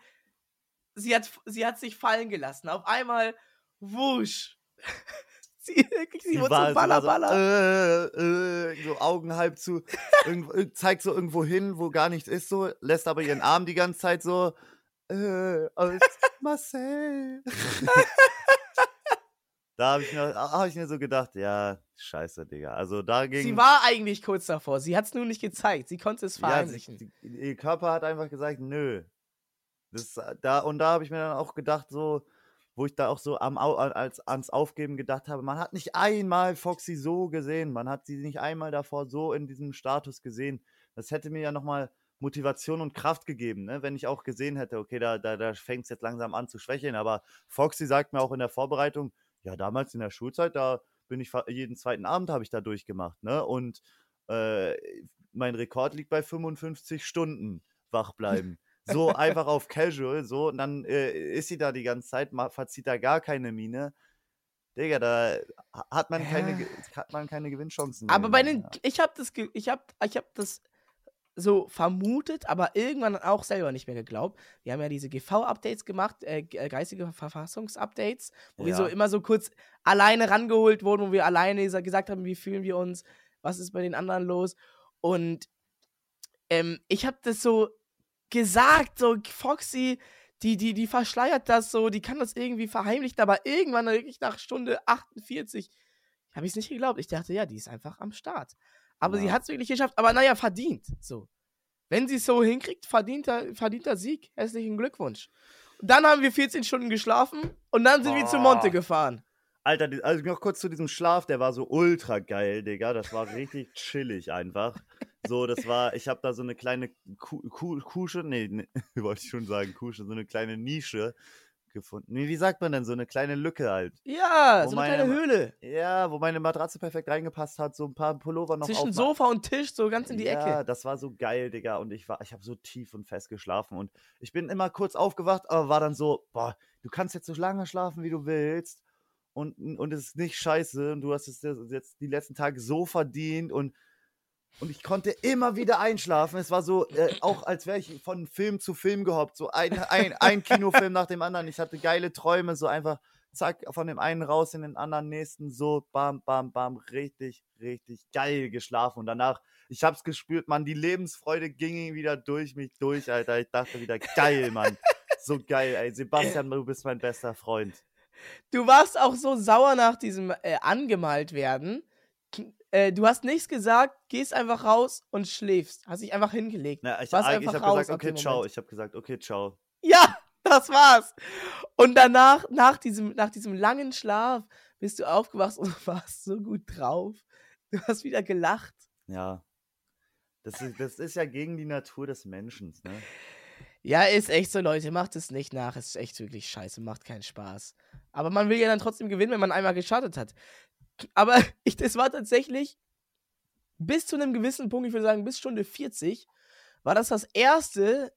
sie hat, sie hat sich fallen gelassen. Auf einmal, wusch. sie, sie, wurde so baller, baller. So, äh, äh, so Augen halb zu, zeigt so irgendwo hin, wo gar nichts ist, so, lässt aber ihren Arm die ganze Zeit so, äh, Marcel. da habe ich, mir- hab ich mir so gedacht, ja, scheiße, Digga. Also dagegen. Sie war eigentlich kurz davor. Sie hat es nur nicht gezeigt. Sie konnte es ja, sie, verheimlichen. sie, ihr Körper hat einfach gesagt, nö. Das, äh, da, und da habe ich mir dann auch gedacht, so, wo ich da auch so am, als, ans Aufgeben gedacht habe, man hat nicht einmal Foxy so gesehen, man hat sie nicht einmal davor so in diesem Status gesehen. Das hätte mir ja nochmal Motivation und Kraft gegeben, ne? wenn ich auch gesehen hätte, okay, da, da, da fängt es jetzt langsam an zu schwächeln. Aber Foxy sagt mir auch in der Vorbereitung, ja, damals in der Schulzeit, da bin ich jeden zweiten Abend habe ich da durchgemacht, ne? Und äh, mein Rekord liegt bei 55 Stunden wach bleiben. So einfach auf Casual, so, und dann äh, ist sie da die ganze Zeit, verzieht da gar keine Miene. Digga, da ha- hat man, keine, Ja. Hat man keine Gewinnchancen. Aber bei den, ich habe das, ich habe, ich habe das so vermutet, aber irgendwann auch selber nicht mehr geglaubt. Wir haben ja diese GV-Updates gemacht, äh, äh, geistige Verfassungsupdates, wo wir so Ja. immer so kurz alleine rangeholt wurden, wo wir alleine sa- gesagt haben, wie fühlen wir uns, was ist bei den anderen los. Und ähm, ich habe das so gesagt, so Foxy, die, die, die verschleiert das so, die kann das irgendwie verheimlichen, aber irgendwann wirklich nach Stunde 48 habe ich es nicht geglaubt. Ich dachte, ja, die ist einfach am Start. Aber sie Ja. hat es wirklich geschafft, aber naja, verdient. So. Wenn sie es so hinkriegt, verdienter, verdienter Sieg. Herzlichen Glückwunsch. Und dann haben wir 14 Stunden geschlafen und dann sind wir zu Monte Oh. gefahren. Alter, also noch kurz zu diesem Schlaf, der war so ultra geil, Digga. Das war richtig chillig einfach. So, das war, ich habe da so eine kleine Ku Ku Kusche, nee, nee, wollte ich schon sagen, Kusche, so eine kleine Nische gefunden. Nee, wie sagt man denn, so eine kleine Lücke halt. Ja, Wo so eine meine kleine Höhle. Ja, wo meine Matratze perfekt reingepasst hat, so ein paar Pullover noch Zwischen Sofa und Tisch, so ganz in die ja, Ecke. das war so geil, Digga. Und ich war, ich habe so tief und fest geschlafen. Und ich bin immer kurz aufgewacht, aber war dann so, boah, du kannst jetzt so lange schlafen, wie du willst. Und, und es ist nicht scheiße. Und du hast es jetzt- jetzt die letzten Tage so verdient. Und, und ich konnte immer wieder einschlafen. Es war so, äh, auch als wäre ich von Film zu Film gehoppt. So ein, ein, ein Kinofilm nach dem anderen. Ich hatte geile Träume, so einfach zack, von dem einen raus in den anderen nächsten, so bam, bam, bam, richtig, richtig geil geschlafen. Und danach, ich hab's gespürt, Mann, die Lebensfreude ging wieder durch mich durch, Alter. Ich dachte wieder, geil, Mann. So geil, ey. Sebastian, du bist mein bester Freund. Du warst auch so sauer nach diesem äh, angemalt werden. Äh, du hast nichts gesagt, gehst einfach raus und schläfst. Hast dich einfach hingelegt. Na, ich Warst ich einfach habe gesagt, okay, ciao. Ich habe gesagt, okay, ciao. Ja, das war's. Und danach, nach diesem, nach diesem langen Schlaf, bist du aufgewacht und warst so gut drauf. Du hast wieder gelacht. Ja. Das ist, das ist ja gegen die Natur des Menschen, ne? Ja, ist echt so, Leute. Macht es nicht nach. Es ist echt wirklich scheiße. Macht keinen Spaß. Aber man will ja dann trotzdem gewinnen, wenn man einmal gestartet hat. Aber ich, das war tatsächlich bis zu einem gewissen Punkt, ich würde sagen bis Stunde 40, war das das erste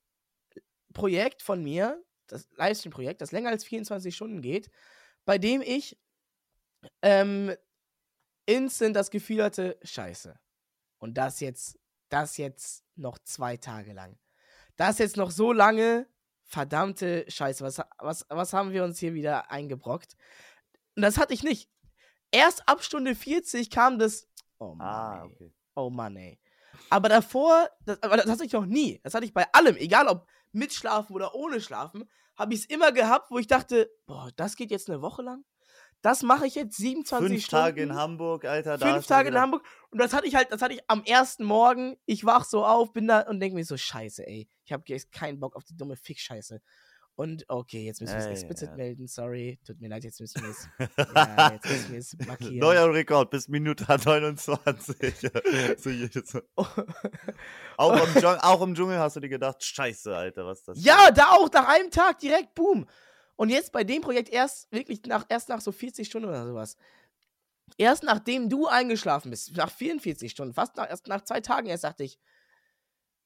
Projekt von mir, das Livestream-Projekt, das länger als 24 Stunden geht, bei dem ich ähm, instant das Gefühl hatte, scheiße. Und das jetzt, das jetzt noch zwei Tage lang. Das jetzt noch so lange, verdammte Scheiße, was, was, was haben wir uns hier wieder eingebrockt? Und das hatte ich nicht. Erst ab Stunde 40 kam das. Oh Mann, Ah, okay. Oh Mann, ey. Aber davor, das, aber das hatte ich noch nie. Das hatte ich bei allem, egal ob mit Schlafen oder ohne Schlafen, habe ich es immer gehabt, wo ich dachte, boah, das geht jetzt eine Woche lang. Das mache ich jetzt 27 Fünf Stunden. Tage in Hamburg, Alter. da Fünf Tage in Hamburg. Und das hatte ich halt, das hatte ich am ersten Morgen. Ich wach so auf, bin da und denke mir so, scheiße, ey. Ich habe jetzt keinen Bock auf die dumme Fick-Scheiße. Und okay, jetzt müssen wir es Ey, explicit ja. melden, sorry. Tut mir leid, jetzt müssen wir es. ja, jetzt müssen markieren. Neuer Rekord bis Minute 29. so jetzt. auch, im Dschungel, auch im Dschungel hast du dir gedacht, scheiße, Alter, was ist das? Ja, da auch nach einem Tag direkt, boom. Und jetzt bei dem Projekt erst wirklich nach, erst nach so 40 Stunden oder sowas. Erst nachdem du eingeschlafen bist, nach 44 Stunden, fast nach, erst nach zwei Tagen erst dachte ich,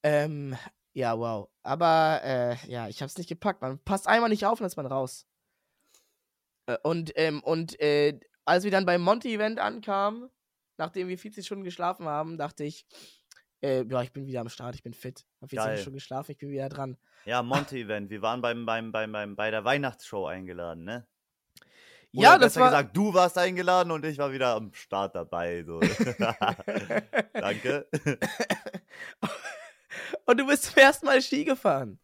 ähm, ja, wow. Aber, äh, ja, ich hab's nicht gepackt. Man passt einmal nicht auf und dann ist man raus. Äh, und, ähm, und, äh, als wir dann beim Monty-Event ankamen, nachdem wir 40 Stunden geschlafen haben, dachte ich, äh, ja, ich bin wieder am Start, ich bin fit. Hab 40 Geil. Stunden geschlafen, ich bin wieder dran. Ja, Monty-Event. Wir waren beim, beim, beim, beim, bei der Weihnachtsshow eingeladen, ne? ja, Oder das besser war. gesagt, du warst eingeladen und ich war wieder am Start dabei. So. Danke. und du bist zum ersten Mal Ski gefahren.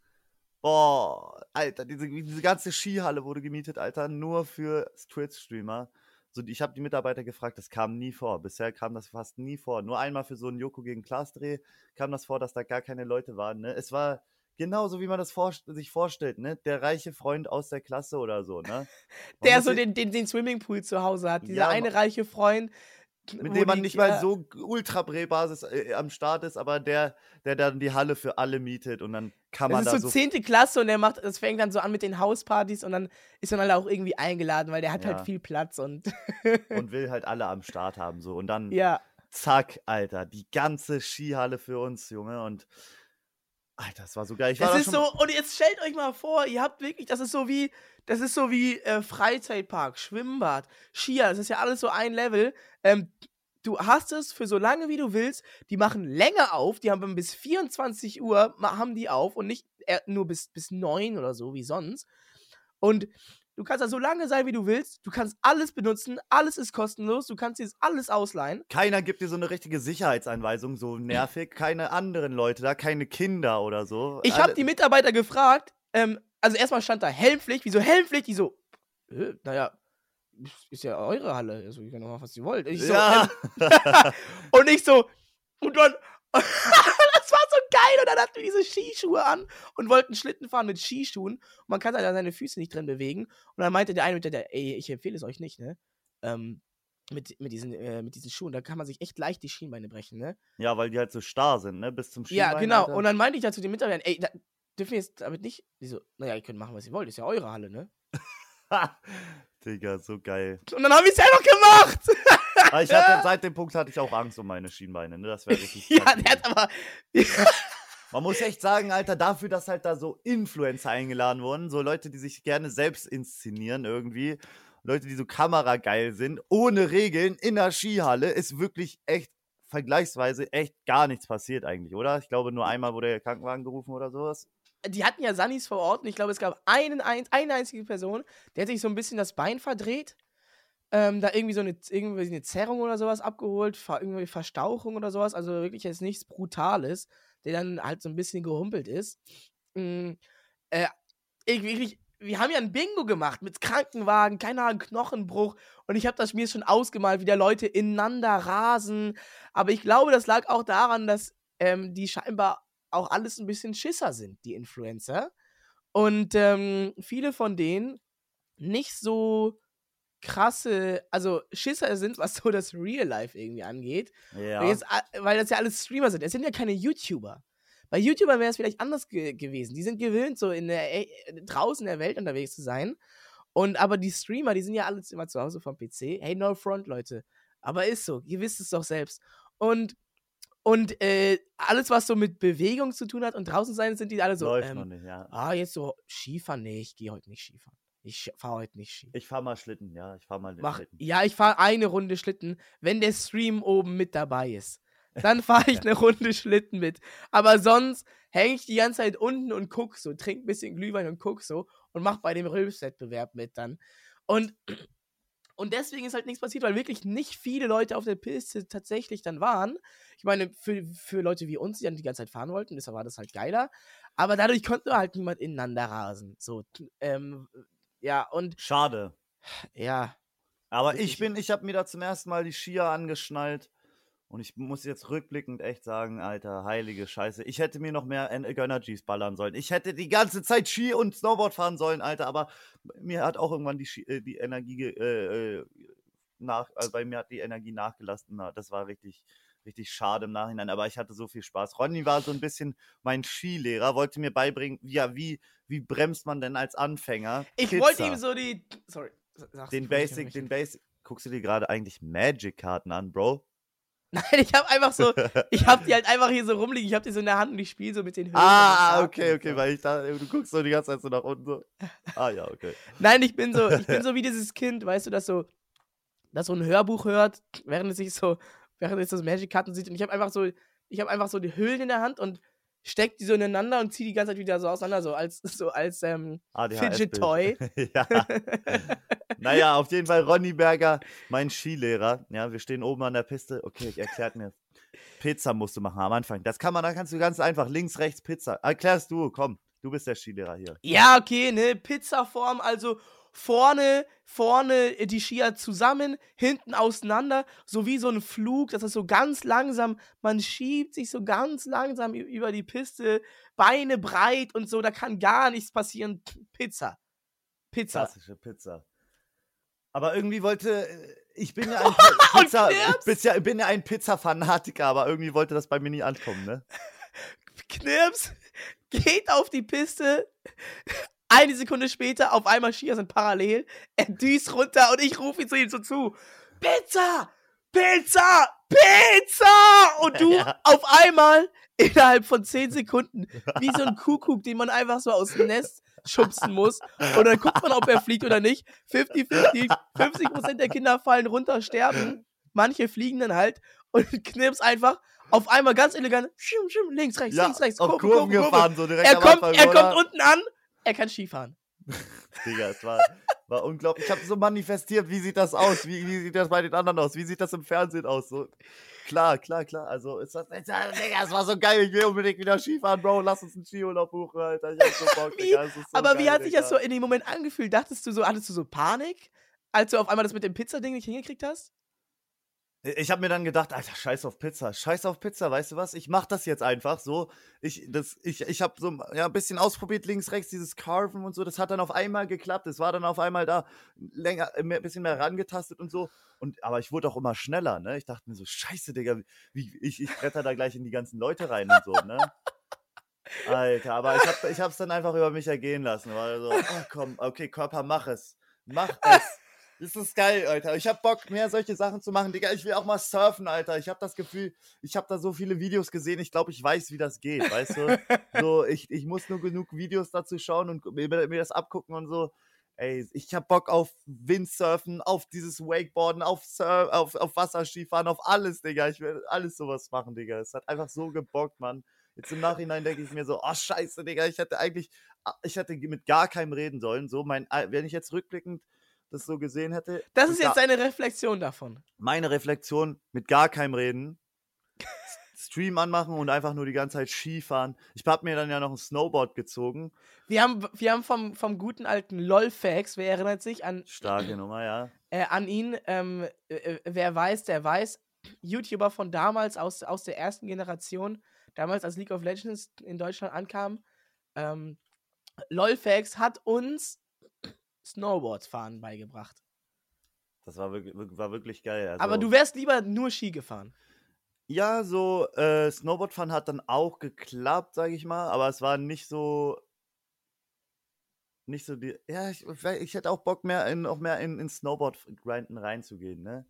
Boah, Alter, diese, diese ganze Skihalle wurde gemietet, Alter, nur für Twitch-Streamer. So, ich habe die Mitarbeiter gefragt, das kam nie vor. Bisher kam das fast nie vor. Nur einmal für so einen Joko gegen Klaas-Dreh kam das vor, dass da gar keine Leute waren. Ne? Es war genauso, wie man das vor, sich vorstellt, ne? Der reiche Freund aus der Klasse oder so, ne? Der so den, den, den Swimmingpool zu Hause hat. Dieser Ja, eine reiche Freund. Mit dem man nicht mal so ultra Brätbasis äh, am Start ist, aber der, der dann die Halle für alle mietet und dann kann Das man ist da so so. zehnte Klasse und der macht, das fängt dann so an mit den Hauspartys und dann ist man halt auch irgendwie eingeladen, weil der hat Ja. halt viel Platz und und will halt alle am Start haben so und dann ja. zack, Alter, die ganze Skihalle für uns, Junge und Alter, das war so geil. Ich Das da ist so, und jetzt stellt euch mal vor, ihr habt wirklich, das ist so wie, das ist so wie äh, Freizeitpark, Schwimmbad, Skier, das ist ja alles so ein Level. Ähm, du hast es für so lange wie du willst, die machen länger auf, die haben bis 24 Uhr, haben die auf und nicht äh, nur bis, bis 9 oder so wie sonst. Und du kannst da so lange sein, wie du willst, du kannst alles benutzen, alles ist kostenlos, du kannst dir alles ausleihen. keiner gibt dir so eine richtige Sicherheitsanweisung, so nervig, keine anderen Leute da, keine Kinder oder so. Ich habe die Mitarbeiter gefragt, ähm, also erstmal stand da Helmpflicht, wieso Helmpflicht? Die so, äh, naja, ist ja eure Halle, also ihr könnt doch machen, was ihr wollt. Ich so, ja, ähm, und ich so, und dann, geil, und dann hatten wir diese Skischuhe an und wollten Schlitten fahren mit Skischuhen. Und man kann halt seine Füße nicht drin bewegen. Und dann meinte der eine mit der, ey, ich empfehle es euch nicht, ne? Ähm, mit, mit, diesen, äh, mit diesen Schuhen, da kann man sich echt leicht die Schienbeine brechen, ne? ja, weil die halt so starr sind, ne, bis zum Ja, Schienbein, genau. Alter. Und dann meinte ich da zu den Mitarbeitern, ey, da dürfen wir jetzt damit nicht. Die so, naja, ihr könnt machen, was ihr wollt, ist ja eure Halle, ne? Digga, so geil. Und dann haben wir es ja noch gemacht. Ich hatte, seit dem Punkt hatte ich auch Angst um meine Schienbeine, ne? Das wäre richtig ja, der hat aber. Man muss echt sagen, Alter, dafür, dass halt da so Influencer eingeladen wurden, so Leute, die sich gerne selbst inszenieren irgendwie, Leute, die so kamerageil sind, ohne Regeln in der Skihalle, ist wirklich echt vergleichsweise echt gar nichts passiert eigentlich, oder? Ich glaube, nur einmal wurde der Krankenwagen gerufen oder sowas. die hatten ja Sunnis vor Ort und ich glaube, es gab einen, ein, eine einzige Person, der hat sich so ein bisschen das Bein verdreht. Ähm, da irgendwie so eine, irgendwie eine Zerrung oder sowas abgeholt, irgendwie Verstauchung oder sowas, also wirklich jetzt nichts Brutales, der dann halt so ein bisschen gehumpelt ist. Mm, äh, ich, wirklich, wir haben ja ein Bingo gemacht mit Krankenwagen, keine Ahnung, Knochenbruch und ich habe das mir schon ausgemalt, wie da Leute ineinander rasen. Aber ich glaube, das lag auch daran, dass ähm, die scheinbar auch alles ein bisschen Schisser sind, die Influencer. Und ähm, viele von denen nicht so krasse, also Schisser sind, was so das Real Life irgendwie angeht. Ja. Weil, jetzt, a- weil das ja alles Streamer sind. Es sind ja keine YouTuber. Bei YouTubern wäre es vielleicht anders ge gewesen. Die sind gewöhnt, so in der, äh, draußen in der Welt unterwegs zu sein. Und aber die Streamer, die sind ja alle immer zu Hause vom PC. Hey, no front, Leute. Aber ist so, ihr wisst es doch selbst. Und, und äh, alles, was so mit Bewegung zu tun hat und draußen sein, sind die alle so. Läuft ähm, noch nicht, ja. Ah, jetzt so Skifahren? Nee, ich gehe heute nicht Skifahren. Ich fahre heute nicht Ski. Ich fahr mal Schlitten, ja. Ich fahr mal Mach, Schlitten. ja, ich fahre eine Runde Schlitten, wenn der Stream oben mit dabei ist. Dann fahre ich eine Runde Schlitten mit. Aber sonst hänge ich die ganze Zeit unten und guck so, trink ein bisschen Glühwein und guck so und mach bei dem Rülpswettbewerb mit dann. Und, und deswegen ist halt nichts passiert, weil wirklich nicht viele Leute auf der Piste tatsächlich dann waren. Ich meine, für, für Leute wie uns, die dann die ganze Zeit fahren wollten, deshalb war das halt geiler. Aber dadurch konnte halt niemand ineinander rasen. So, ähm, ja, und Schade. ja, Aber ich bin, ich habe mir da zum ersten Mal die Skier angeschnallt. Und ich muss jetzt rückblickend echt sagen, Alter, heilige Scheiße. Ich hätte mir noch mehr Energies ballern sollen. Ich hätte die ganze Zeit Ski und Snowboard fahren sollen, Alter. Aber mir hat auch irgendwann die, Ski, äh, die Energie äh, äh, nach, also bei mir hat die Energie nachgelassen. Na, Das war richtig, richtig schade im Nachhinein, aber ich hatte so viel Spaß. Ronny war so ein bisschen mein Skilehrer, wollte mir beibringen, ja, wie, wie bremst man denn als Anfänger? Ich Pizza. wollte ihm so die. Sorry. den Basic, den. Basic. Guckst du dir gerade eigentlich Magic-Karten an, Bro? Nein, ich habe einfach so. Ich habe die halt einfach hier so rumliegen. Ich habe die so in der Hand und ich spiele so mit den Höhen. ah, okay, okay, weil ich da, du guckst so die ganze Zeit so nach unten so. Ah, ja, okay. Nein, ich bin so, ich bin so wie dieses Kind, weißt du, das so, das so ein Hörbuch hört, während es sich so, während es das Magic-Karten sieht. Und ich habe einfach so, ich habe einfach so die Höhlen in der Hand und steck die so ineinander und ziehe die ganze Zeit wieder so auseinander, so als, so als ähm, Fidget ADHS-Bild. Toy. ja. Naja, auf jeden Fall Ronny Berger, mein Skilehrer. Ja, wir stehen oben an der Piste. Okay, ich erklärt mir. Pizza musst du machen am Anfang. Das kann man, da kannst du ganz einfach links, rechts Pizza. Erklärst du, komm. Du bist der Skilehrer hier. Ja, okay, ne, Pizzaform, also vorne, vorne äh, die Skier zusammen, hinten auseinander, so wie so ein Flug, das ist so ganz langsam, man schiebt sich so ganz langsam über die Piste, Beine breit und so, da kann gar nichts passieren. Pizza. Pizza. Klassische Pizza. Aber irgendwie wollte, äh, ich bin ja ein Pi- Pizza, ich Knirps. bin ja, bin ja ein Pizza-Fanatiker, aber irgendwie wollte das bei mir nie ankommen, ne? Knirps geht auf die Piste. Eine Sekunde später, auf einmal Skier sind parallel. Er düst runter und ich rufe ihn zu ihm so zu. Pizza! Pizza! Pizza! Und du Ja. auf einmal innerhalb von 10 Sekunden wie so ein Kuckuck, den man einfach so aus dem Nest schubsen muss. Und dann guckt man, ob er fliegt oder nicht. 50-50, 50% der Kinder fallen runter, sterben. Manche fliegen dann halt und Knips einfach auf einmal ganz elegant schum, schum, links, rechts, Ja, links, rechts, Kurven Kurve, Kurve. gefahren, so direkt Er kommt, Anfang, er kommt unten an, er kann Skifahren. Digga, es war, war unglaublich. Ich habe so manifestiert, wie sieht das aus? Wie, wie sieht das bei den anderen aus? Wie sieht das im Fernsehen aus? So, klar, klar, klar. Also, ist das, Digga, es war so geil. Ich will unbedingt wieder Skifahren, Bro. Lass uns einen Skiurlaub buchen, Alter. Ich hab so Bock, Wie? Digga. Es so Aber wie geil, hat sich das so in dem Moment angefühlt? Dachtest du so, hattest du so Panik, als du auf einmal das mit dem Pizzading nicht hingekriegt hast? Ich habe mir dann gedacht, Alter, scheiß auf Pizza, scheiß auf Pizza, weißt du was? Ich mach das jetzt einfach so. Ich, das, ich, ich habe so ja, ein bisschen ausprobiert, links, rechts, dieses Carven und so. Das hat dann auf einmal geklappt. Es war dann auf einmal da länger, ein bisschen mehr rangetastet und so. Und, aber ich wurde auch immer schneller, ne? Ich dachte mir so, scheiße, Digga, wie, ich, ich bretter da gleich in die ganzen Leute rein und so, ne? Alter, aber ich, hab, ich hab's dann einfach über mich ergehen lassen. War so, oh komm, okay, Körper, mach es. Mach es. Das ist geil, Alter. Ich hab Bock, mehr solche Sachen zu machen. Digga, ich will auch mal surfen, Alter. Ich hab das Gefühl, ich hab da so viele Videos gesehen. Ich glaube, ich weiß, wie das geht, weißt du? So, ich, ich muss nur genug Videos dazu schauen und mir, mir das abgucken und so. Ey, ich hab Bock auf Windsurfen, auf dieses Wakeboarden, auf, Sur auf, auf Wasserskifahren, auf alles, Digga. Ich will alles sowas machen, Digga. Es hat einfach so gebockt, Mann. Jetzt im Nachhinein denke ich mir so, oh scheiße, Digga, ich hätte eigentlich, ah, ich hätte mit gar keinem reden sollen. So, mein, wenn ich jetzt rückblickend das so gesehen hätte. Das ist jetzt deine Reflexion davon. meine Reflexion mit gar keinem Reden. Stream anmachen und einfach nur die ganze Zeit Skifahren. Ich habe mir dann ja noch ein Snowboard gezogen. Wir haben, wir haben vom, vom guten alten LOL-Fax, wer erinnert sich an, Starke Nummer, ja. äh, an ihn? Ähm, äh, äh, wer weiß, der weiß. YouTuber von damals, aus, aus der ersten Generation, damals als League of Legends in Deutschland ankam. Ähm, LOLfax hat uns Snowboardfahren beigebracht. Das war wirklich, war wirklich geil. Also, Aber du wärst lieber nur Ski gefahren. Ja, so äh, Snowboardfahren hat dann auch geklappt, sage ich mal. Aber es war nicht so. Nicht so die. Ja, ich, ich hätte auch Bock, mehr in, auch mehr in, in Snowboard-Grinden reinzugehen, ne?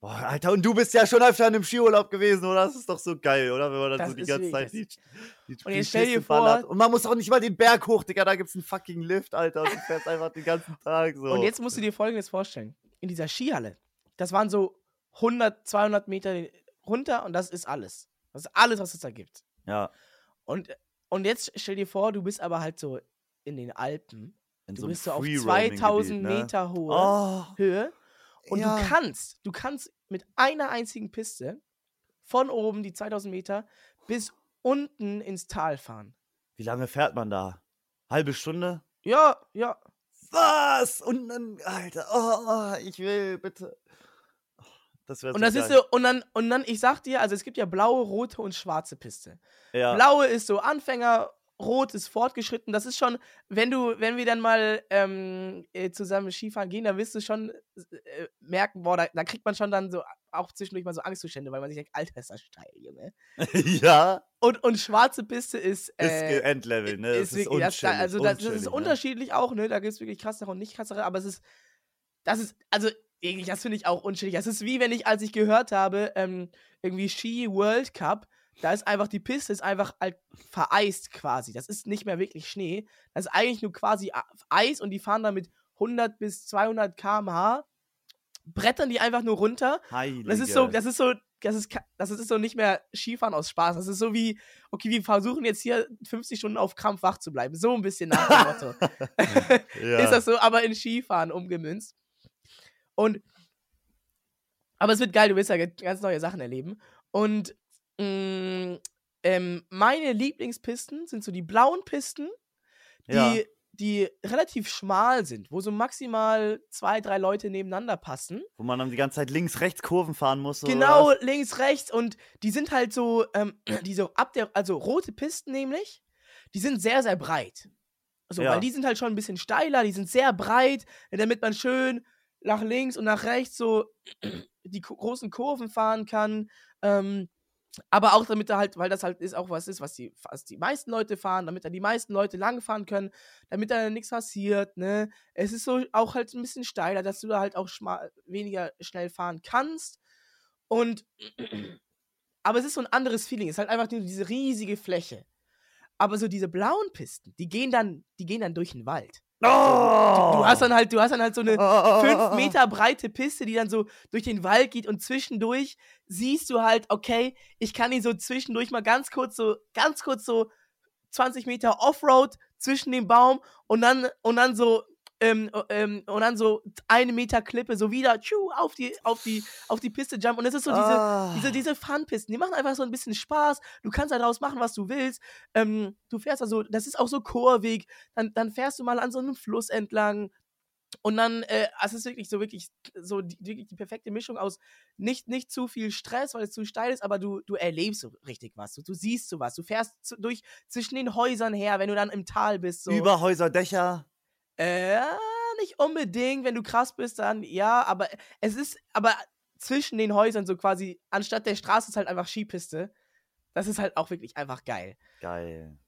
Boah, Alter, und du bist ja schon öfter in einem Skiurlaub gewesen, oder? Das ist doch so geil, oder? Wenn man dann Das so die ganze Zeit die, die, Und die jetzt stell dir vor-. Und man muss auch nicht mal den Berg hoch, Digga. Da gibt's einen fucking Lift, Alter. Und du fährst einfach den ganzen Tag so. Und jetzt musst du dir Folgendes vorstellen. In dieser Skihalle, das waren so 100, 200 Meter runter und das ist alles. Das ist alles, was es da gibt. Ja, Und, und jetzt stell dir vor, du bist aber halt so in den Alpen. in Du so bist so auf Free-Roaming-Gebiet, 2000 ne? Meter hohe Oh, Höhe. Und ja. du kannst, du kannst mit einer einzigen Piste von oben die 2000 Meter bis unten ins Tal fahren. Wie lange fährt man da? Halbe Stunde? Ja, ja. Was? Und dann, Alter, oh, oh, ich will, bitte. Das wäre Und das ist so, und dann, und dann, ich sag dir, also es gibt ja blaue, rote und schwarze Piste. Ja, Blaue ist so Anfänger Rot ist fortgeschritten. Das ist schon, wenn du, wenn wir dann mal ähm, äh, zusammen Skifahren gehen, dann wirst du schon äh, merken, boah, da, da, kriegt man schon dann so auch zwischendurch mal so Angstzustände, weil man sich denkt, Alter, ist das steil, Junge. ja. Und, und schwarze Piste ist. Äh, ist Endlevel, ne? Ist, ist wirklich, das, also das, das, ist unterschiedlich ne? auch, ne? Da gibt es wirklich krassere und nicht krassere, aber es ist. Das ist, also das finde ich auch unschädlich. Es ist wie wenn ich, als ich gehört habe, ähm, irgendwie Ski World Cup, da ist einfach die Piste ist einfach halt vereist quasi. Das ist nicht mehr wirklich Schnee. Das ist eigentlich nur quasi Eis und die fahren da mit 100 bis 200 km/h, brettern die einfach nur runter. Heilige. Das ist so, das ist so, das ist, das ist so nicht mehr Skifahren aus Spaß. Das ist so wie, okay, wir versuchen jetzt hier 50 Stunden auf Krampf wach zu bleiben. So ein bisschen nach dem Motto. ja. Ist das so, aber in Skifahren umgemünzt. Und aber es wird geil, du wirst ja ganz neue Sachen erleben. Und mh, mm, ähm, meine Lieblingspisten sind so die blauen Pisten, die, ja. die relativ schmal sind, wo so maximal zwei, drei Leute nebeneinander passen. Wo man dann die ganze Zeit links, rechts Kurven fahren muss. Genau, links, rechts. Und die sind halt so, ähm, die so ab der, also rote Pisten nämlich, die sind sehr, sehr breit. So, ja. weil die sind halt schon ein bisschen steiler, die sind sehr breit, damit man schön nach links und nach rechts so die großen Kurven fahren kann. Ähm, aber auch damit er halt, weil das halt ist auch was ist, was die, was die meisten Leute fahren, damit da die meisten Leute langfahren können, damit da nichts passiert, ne? Es ist so auch halt ein bisschen steiler, dass du da halt auch weniger schnell fahren kannst. Und aber es ist so ein anderes Feeling. Es ist halt einfach nur diese riesige Fläche. Aber so diese blauen Pisten, die gehen dann, die gehen dann durch den Wald. Oh! Du, du, hast dann halt, du hast dann halt so eine oh! fünf Meter breite Piste, die dann so durch den Wald geht und zwischendurch siehst du halt, okay, ich kann ihn so zwischendurch mal ganz kurz so, ganz kurz so 20 Meter Offroad zwischen dem Baum und dann, und dann so ähm, ähm, und dann so eine Meter Klippe, so wieder tschu, auf, die, auf, die, auf die Piste jump. Und es ist so diese, ah. diese, diese Fun-Pisten, die machen einfach so ein bisschen Spaß. Du kannst daraus machen, was du willst. Ähm, du fährst also, das ist auch so kurvig. Dann, dann fährst du mal an so einem Fluss entlang. Und dann, äh, es ist wirklich so, wirklich so die, wirklich die perfekte Mischung aus nicht, nicht zu viel Stress, weil es zu steil ist, aber du, du erlebst so richtig was. Du, du siehst so was. Du fährst zu, durch zwischen den Häusern her, wenn du dann im Tal bist. So. Über Häuser, Dächer. Äh, nicht unbedingt. Wenn du krass bist, dann ja, aber es ist, aber zwischen den Häusern so quasi, anstatt der Straße ist halt einfach Skipiste. Das ist halt auch wirklich einfach geil. Geil.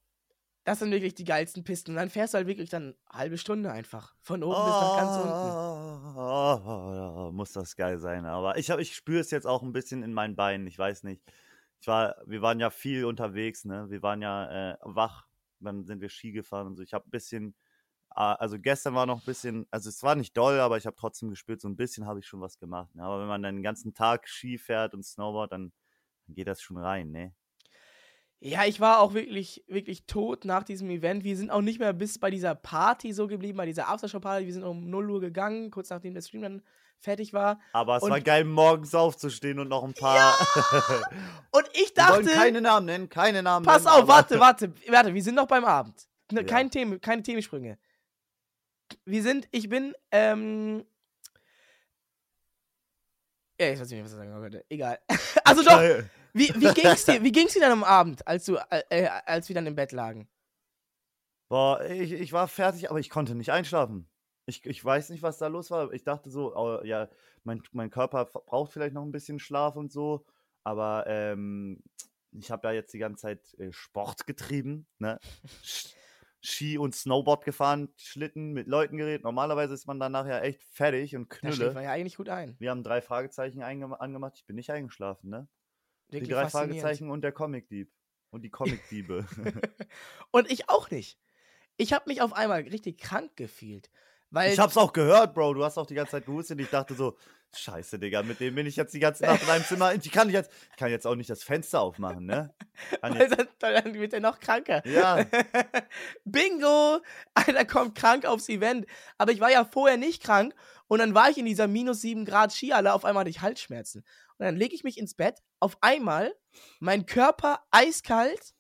Das sind wirklich die geilsten Pisten. Und dann fährst du halt wirklich dann eine halbe Stunde einfach. Von oben oh, bis nach ganz unten. Oh, oh, muss das geil sein. Aber ich, ich spüre es jetzt auch ein bisschen in meinen Beinen. Ich weiß nicht. Ich war, wir waren ja viel unterwegs, ne? Wir waren ja äh, wach. Dann sind wir Ski gefahren und so. Ich habe ein bisschen also gestern war noch ein bisschen, also es war nicht doll, aber ich habe trotzdem gespürt, so ein bisschen habe ich schon was gemacht. Ne? Aber wenn man dann den ganzen Tag Ski fährt und Snowboard, dann, dann geht das schon rein, ne? Ja, ich war auch wirklich, wirklich tot nach diesem Event. Wir sind auch nicht mehr bis bei dieser Party so geblieben, bei dieser Aftershow-Party. Wir sind um 0 Uhr gegangen, kurz nachdem der Stream dann fertig war. Aber es und war geil, morgens aufzustehen und noch ein paar. Ja! und ich dachte. Wir keine Namen nennen, keine Namen pass nennen. Pass auf, warte, warte, warte, wir sind noch beim Abend. Ne, kein ja. Thema, keine Themensprünge wir sind, ich bin, ähm. Ja, ich weiß nicht, was ich sagen wollte. Egal. also doch, wie, wie ging's dir, wie ging's dir dann am Abend, als du, äh, äh, als wir dann im Bett lagen? Boah, ich, ich war fertig, aber ich konnte nicht einschlafen. Ich, ich weiß nicht, was da los war. Ich dachte so, oh, ja, mein, mein Körper braucht vielleicht noch ein bisschen Schlaf und so. Aber ähm, ich habe ja jetzt die ganze Zeit äh, Sport getrieben, ne? Ski und Snowboard gefahren, Schlitten, mit Leuten geredet. Normalerweise ist man dann nachher echt fertig und knülle. Da schläft man ja eigentlich gut ein. Wir haben drei Fragezeichen angemacht. Ich bin nicht eingeschlafen, ne? Wirklich die drei Fragezeichen und der Comic-Dieb. Und die Comic-Diebe. und ich auch nicht. Ich habe mich auf einmal richtig krank gefühlt. Weil ich hab's auch gehört, Bro. Du hast auch die ganze Zeit gehustet. Ich dachte so, Scheiße, Digga, mit dem bin ich jetzt die ganze Nacht in einem Zimmer. Ich kann jetzt, ich kann jetzt auch nicht das Fenster aufmachen, ne? Kann jetzt... dann wird er noch kranker. Ja. Bingo! Einer kommt krank aufs Event. Aber ich war ja vorher nicht krank und dann war ich in dieser minus 7 Grad Skihalle. Auf einmal hatte ich Halsschmerzen. Und dann lege ich mich ins Bett. Auf einmal, mein Körper eiskalt.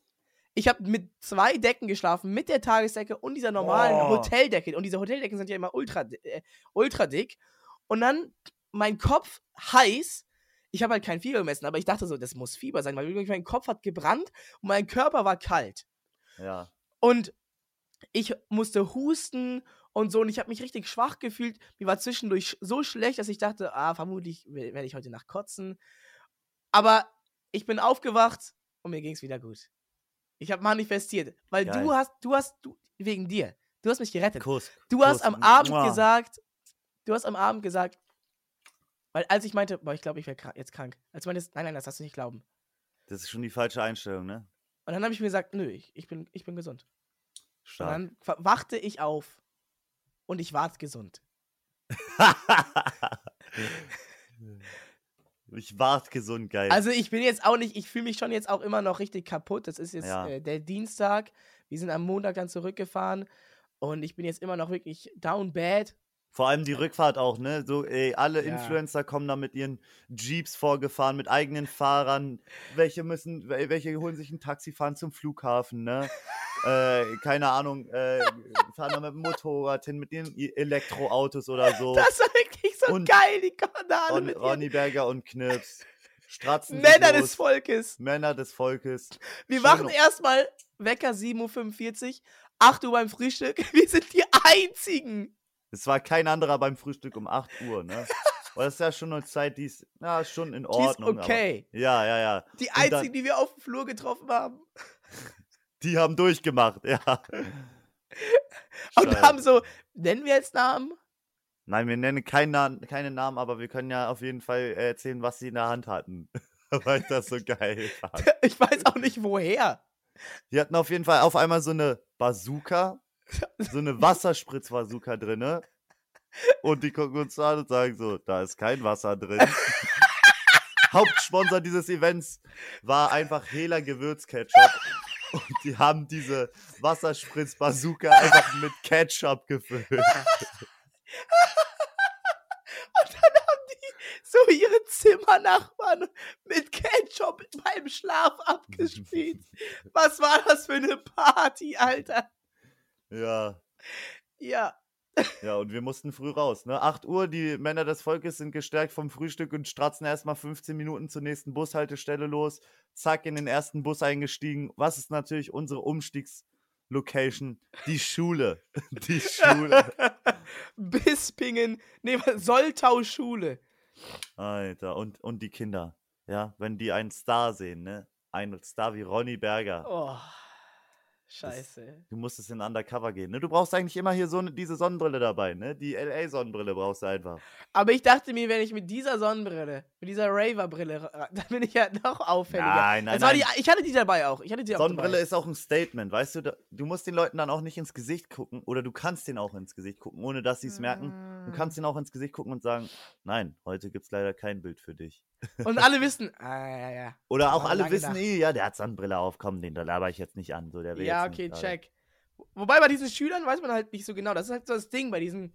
Ich habe mit zwei Decken geschlafen, mit der Tagesdecke und dieser normalen oh. Hoteldecke. Und diese Hoteldecken sind ja immer ultra, äh, ultra dick. Und dann mein Kopf heiß. Ich habe halt kein Fieber gemessen, aber ich dachte so, das muss Fieber sein, weil mein Kopf hat gebrannt und mein Körper war kalt. Ja. Und ich musste husten und so und ich habe mich richtig schwach gefühlt. Mir war zwischendurch so schlecht, dass ich dachte, ah, vermutlich we- werde ich heute Nacht kotzen. Aber ich bin aufgewacht und mir ging es wieder gut. Ich habe manifestiert, weil Geil. du hast, du hast, du, wegen dir, du hast mich gerettet. Kuss. Du hast Kuss. am Abend Mua. gesagt, du hast am Abend gesagt, weil als ich meinte, boah, ich glaube, ich wäre jetzt krank. Als du meintest, nein, nein, das hast du nicht glauben. Das ist schon die falsche Einstellung, ne? Und dann habe ich mir gesagt, nö, ich, ich, bin, ich bin gesund. Und Stark. dann wa- wachte ich auf und ich war gesund. ich wart gesund, geil. Also ich bin jetzt auch nicht, ich fühle mich schon jetzt auch immer noch richtig kaputt. Das ist jetzt Ja. äh, der Dienstag. Wir sind am Montag dann zurückgefahren und ich bin jetzt immer noch wirklich down bad. Vor allem die Rückfahrt auch, ne? So, ey, alle Ja. Influencer kommen da mit ihren Jeeps vorgefahren, mit eigenen Fahrern. Welche müssen, wel- welche holen sich ein Taxi, fahren zum Flughafen, ne? äh, keine Ahnung, äh, fahren da mit dem Motorrad hin, mit ihren Elektroautos oder so. Das war wirklich so Und- geil, die alle Ron, Ronny Berger und Knips. Stratzen Männer des Volkes. Männer des Volkes. Wir Schön machen erstmal Wecker 7.45 Uhr, 8 Uhr beim Frühstück. Wir sind die Einzigen. Es war kein anderer beim Frühstück um 8 Uhr, ne? Aber das ist ja schon eine Zeit, die ist, na, schon in Die ist Ordnung. okay. Aber, ja, ja, ja. Die Und dann- Einzigen, die wir auf dem Flur getroffen haben. Die haben durchgemacht, ja. Und haben so, nennen wir jetzt Namen? Nein, wir nennen keinen Na keine Namen, aber wir können ja auf jeden Fall äh, erzählen, was sie in der Hand hatten. Weil ich das so geil fand. Ich weiß auch nicht woher. Die hatten auf jeden Fall auf einmal so eine Bazooka, so eine Wasserspritzbazooka drinne. Und die gucken uns an und sagen so, da ist kein Wasser drin. Hauptsponsor dieses Events war einfach Hela Gewürzketchup. Und die haben diese Wasserspritz-Bazooka einfach mit Ketchup gefüllt. Und dann haben die so ihre Zimmernachbarn mit Ketchup beim Schlaf abgespielt. Was war das für eine Party, Alter? Ja, Ja. ja, und wir mussten früh raus. Ne? 8 Uhr, die Männer des Volkes sind gestärkt vom Frühstück und stratzen erstmal 15 Minuten zur nächsten Bushaltestelle los. Zack, in den ersten Bus eingestiegen. Was ist natürlich unsere Umstiegslocation? Die Schule. Die Schule. Bispingen, nee, Soltau Schule. Alter, und, und die Kinder. Ja, wenn die einen Star sehen, ne? Einen Star wie Ronny Berger. Oh, scheiße. Du musstest in Undercover gehen. Ne? Du brauchst eigentlich immer hier so ne, diese Sonnenbrille dabei, ne? Die LA-Sonnenbrille brauchst du einfach. Aber ich dachte mir, wenn ich mit dieser Sonnenbrille, mit dieser Raver-Brille, ra- dann bin ich ja noch auffälliger. Nein, nein, nein. Die, ich hatte die dabei auch. Ich hatte die auch Sonnenbrille dabei. ist auch ein Statement, weißt du? Da, du musst den Leuten dann auch nicht ins Gesicht gucken oder du kannst denen auch ins Gesicht gucken, ohne dass sie es merken. Du kannst denen auch ins Gesicht gucken und sagen, nein, heute gibt es leider kein Bild für dich. Und alle wissen, ah, ja, ja. Oder auch alle wissen eh, ja, der hat Sonnenbrille auf, komm, den da laber ich jetzt nicht an. So, der will Ja, okay, check. Wobei bei diesen Schülern weiß man halt nicht so genau. Das ist halt so das Ding bei diesen,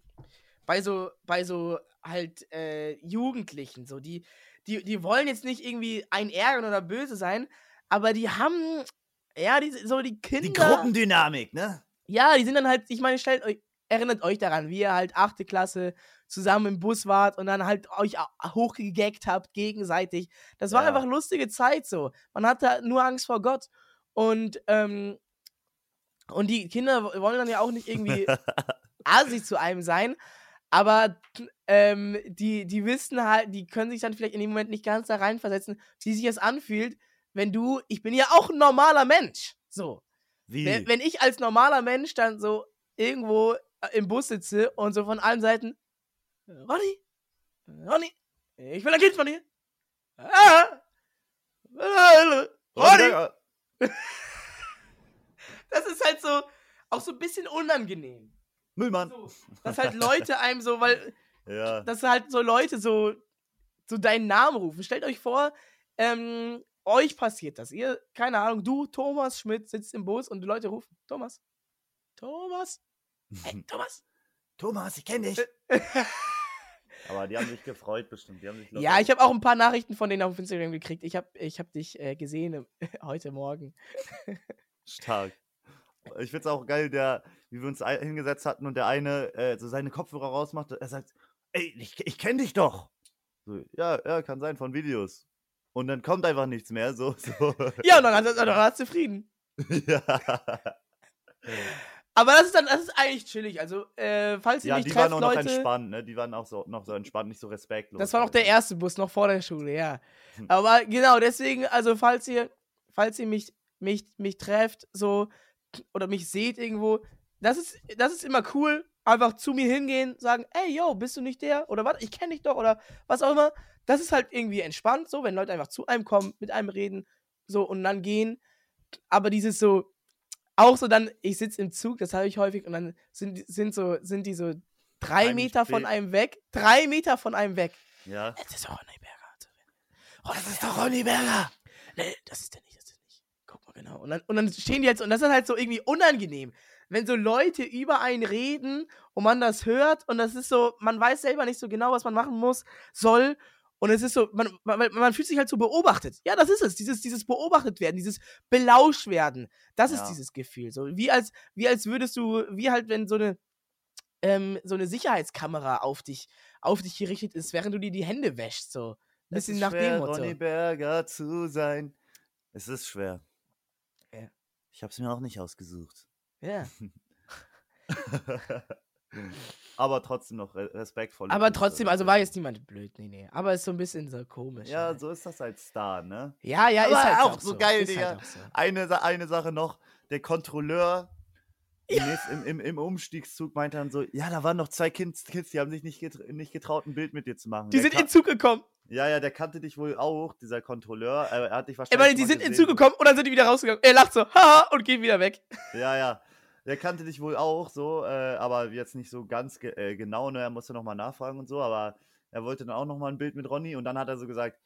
bei so, bei so halt äh, Jugendlichen, so die, die, die wollen jetzt nicht irgendwie ein ärgern oder böse sein, aber die haben, ja, die, so die Kinder. Die Gruppendynamik, ne? Ja, die sind dann halt, ich meine, stellt euch, erinnert euch daran, wie ihr halt achte Klasse zusammen im Bus wart und dann halt euch hochgegaggt habt gegenseitig. Das war Ja. einfach lustige Zeit so. Man hatte nur Angst vor Gott. Und, ähm, und die Kinder wollen dann ja auch nicht irgendwie assi zu einem sein, aber ähm, die, die wissen halt, die können sich dann vielleicht in dem Moment nicht ganz da reinversetzen, wie sich das anfühlt, wenn du, ich bin ja auch ein normaler Mensch. So. Wie? Wenn, wenn ich als normaler Mensch dann so irgendwo äh, im Bus sitze und so von allen Seiten, Ronny, Ronny, ich will ein Kind von dir. Ah, Ronny. Das ist halt so, auch so ein bisschen unangenehm. Müllmann. So, dass halt Leute einem so, weil, Ja. dass halt so Leute so, so deinen Namen rufen. Stellt euch vor, ähm, euch passiert das. Ihr, keine Ahnung, du, Thomas Schmidt, sitzt im Bus und die Leute rufen, Thomas, Thomas, hey, Thomas. Thomas, ich kenne dich. Aber die haben sich gefreut bestimmt. Die haben sich Ja, ich habe auch ein paar Nachrichten von denen auf Instagram gekriegt. Ich habe ich hab dich äh, gesehen heute Morgen. Stark. Ich find's auch geil, der, wie wir uns hingesetzt hatten und der eine äh, so seine Kopfhörer rausmacht. Er sagt, ey, ich, ich kenne dich doch. So, ja, ja, kann sein, von Videos. Und dann kommt einfach nichts mehr. So, so. Ja, und dann hat er dann er zufrieden. ja. Aber das ist dann, das ist eigentlich chillig. Also, äh, falls ihr Ja, mich die trefft, waren auch noch Leute. entspannt, ne? Die waren auch so, noch so entspannt, nicht so respektlos. Das war noch der erste Bus, noch vor der Schule, ja. Hm. Aber genau, deswegen, also falls ihr, falls ihr mich, mich, mich trefft, so, oder mich seht irgendwo, das ist, das ist immer cool. Einfach zu mir hingehen, sagen, ey, yo, bist du nicht der? Oder was, ich kenne dich doch, oder was auch immer. Das ist halt irgendwie entspannt, so, wenn Leute einfach zu einem kommen, mit einem reden, so, und dann gehen. Aber dieses so, auch so dann, ich sitze im Zug, das habe ich häufig, und dann sind, die- sind so, sind die so drei Meter von einem weg, drei Meter von einem weg. Ja. Das ist doch Ronny Berger. Oh, das ist doch Ronny Berger. Nee, das ist der nicht, das ist der nicht. Guck mal genau. Und dann, und dann stehen die halt so, und das ist halt so irgendwie unangenehm. Wenn so Leute über einen reden und man das hört und das ist so, man weiß selber nicht so genau, was man machen muss, soll. Und es ist so, man, man, man fühlt sich halt so beobachtet. Ja, das ist es. Dieses, dieses beobachtet werden, dieses belauscht werden. Das ist Ja. dieses Gefühl. So, wie als, wie als würdest du, wie halt, wenn so eine, ähm, so eine Sicherheitskamera auf dich, auf dich gerichtet ist, während du dir die Hände wäschst. So. Ein Es bisschen ist nach schwer, dem Motto. Ronny Berger zu sein. Es ist schwer. Ja. Ich habe es mir auch nicht ausgesucht. Ja. Aber trotzdem noch re respektvoll. Aber trotzdem, also war jetzt niemand blöd, nee, nee. Aber ist so ein bisschen so komisch. Ja, halt. so ist das als Star, ne? ja, ja, ist Aber halt auch so geil, ist Digga. Halt auch so. Eine, eine Sache noch, der Kontrolleur im, nächst- im, im, im Umstiegszug meinte dann so, ja, da waren noch zwei Kids, Kids die haben sich nicht, getr nicht getraut, ein Bild mit dir zu machen. Die Der sind in Zug gekommen. Ja, ja, der kannte dich wohl auch, dieser Kontrolleur. Er hat dich Ich wahrscheinlich meine, die sind in gesehen. Zug gekommen und dann sind die wieder rausgegangen. Er lacht so, haha, und geht wieder weg. Ja, ja. Der kannte dich wohl auch so, äh, aber jetzt nicht so ganz ge äh, genau, ne? Er musste nochmal nachfragen und so, aber er wollte dann auch nochmal ein Bild mit Ronny und dann hat er so gesagt,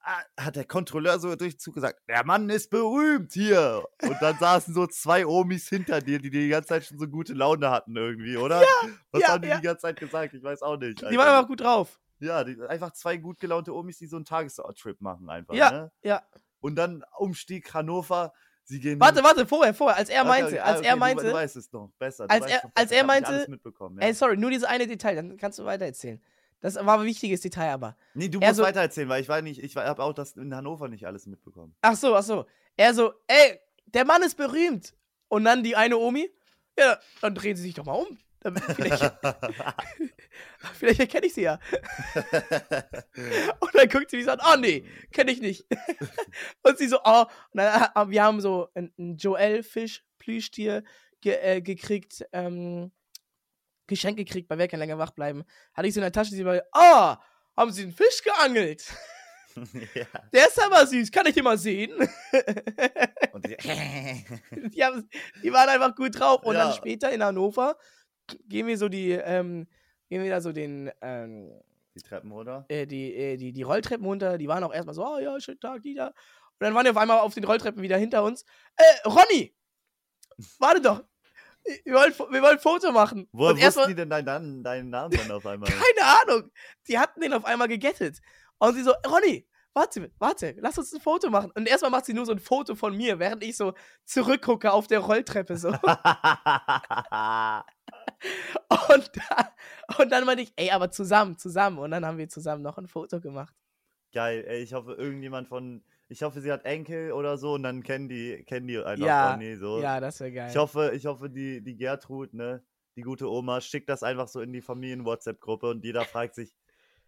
ah, hat der Kontrolleur so durch den Zug gesagt, der Mann ist berühmt hier. Und dann saßen so zwei Omis hinter dir, die die ganze Zeit schon so gute Laune hatten irgendwie, oder? Was ja, haben die ja. die ganze Zeit gesagt? Ich weiß auch nicht. Die waren einfach gut drauf. Ja, die, einfach zwei gut gelaunte Omis, die so einen Tagestrip machen einfach, Ja, ne? ja. Und dann Umstieg Hannover, sie gehen Warte, warte, vorher, vorher, als er meinte, okay, als okay, er Du, meinte, du weißt es noch besser. Du als er- noch als besser. er nicht alles meinte, mitbekommen, ja. ey, sorry, nur dieses eine Detail, dann kannst du weiter erzählen. Das war ein wichtiges Detail aber. Nee, du er musst so- weitererzählen, weil ich war nicht, ich habe auch das in Hannover nicht alles mitbekommen. Ach so, ach so. Er so, ey, der Mann ist berühmt. Und dann die eine Omi, ja, dann drehen sie sich doch mal um. Dann- Vielleicht, vielleicht erkenne ich sie ja. Und dann guckt sie mich so an, oh nee, kenne ich nicht. und sie so, oh, und dann, äh, wir haben so einen Joel-Fisch, Plüschtier ge äh, gekriegt, ähm, Geschenk gekriegt, weil wir kann länger wach bleiben. Hatte ich so in der Tasche, sie war, oh, haben sie einen Fisch geangelt? ja. Der ist aber süß, kann ich den mal sehen? Und die, die, haben, die waren einfach gut drauf. Und dann Ja. später in Hannover gehen wir so die, ähm, gehen wir da so den, ähm, die Treppen runter. äh, die, äh, die, die Rolltreppen runter. Die waren auch erstmal so, oh ja, schönen Tag, Dieter. Und dann waren die auf einmal auf den Rolltreppen wieder hinter uns. Äh, Ronny! Warte doch! Wir wollen, wir wollen ein Foto machen. Woher und wussten die denn deinen, deinen Namen dann auf einmal? keine Ahnung. Die hatten den auf einmal gegettet. Und sie so, Ronny, warte, warte, lass uns ein Foto machen. Und erstmal macht sie nur so ein Foto von mir, während ich so zurückgucke auf der Rolltreppe so. Und, da, und dann meinte ich, ey, aber zusammen, zusammen. Und dann haben wir zusammen noch ein Foto gemacht. Geil, ey, ich hoffe, irgendjemand von, ich hoffe, sie hat Enkel oder so und dann kennen die, kennen die einfach Ja, Ronny so. Ja, das wäre geil. Ich hoffe, ich hoffe, die, die Gertrud, ne, die gute Oma, schickt das einfach so in die Familien-WhatsApp-Gruppe und jeder fragt sich,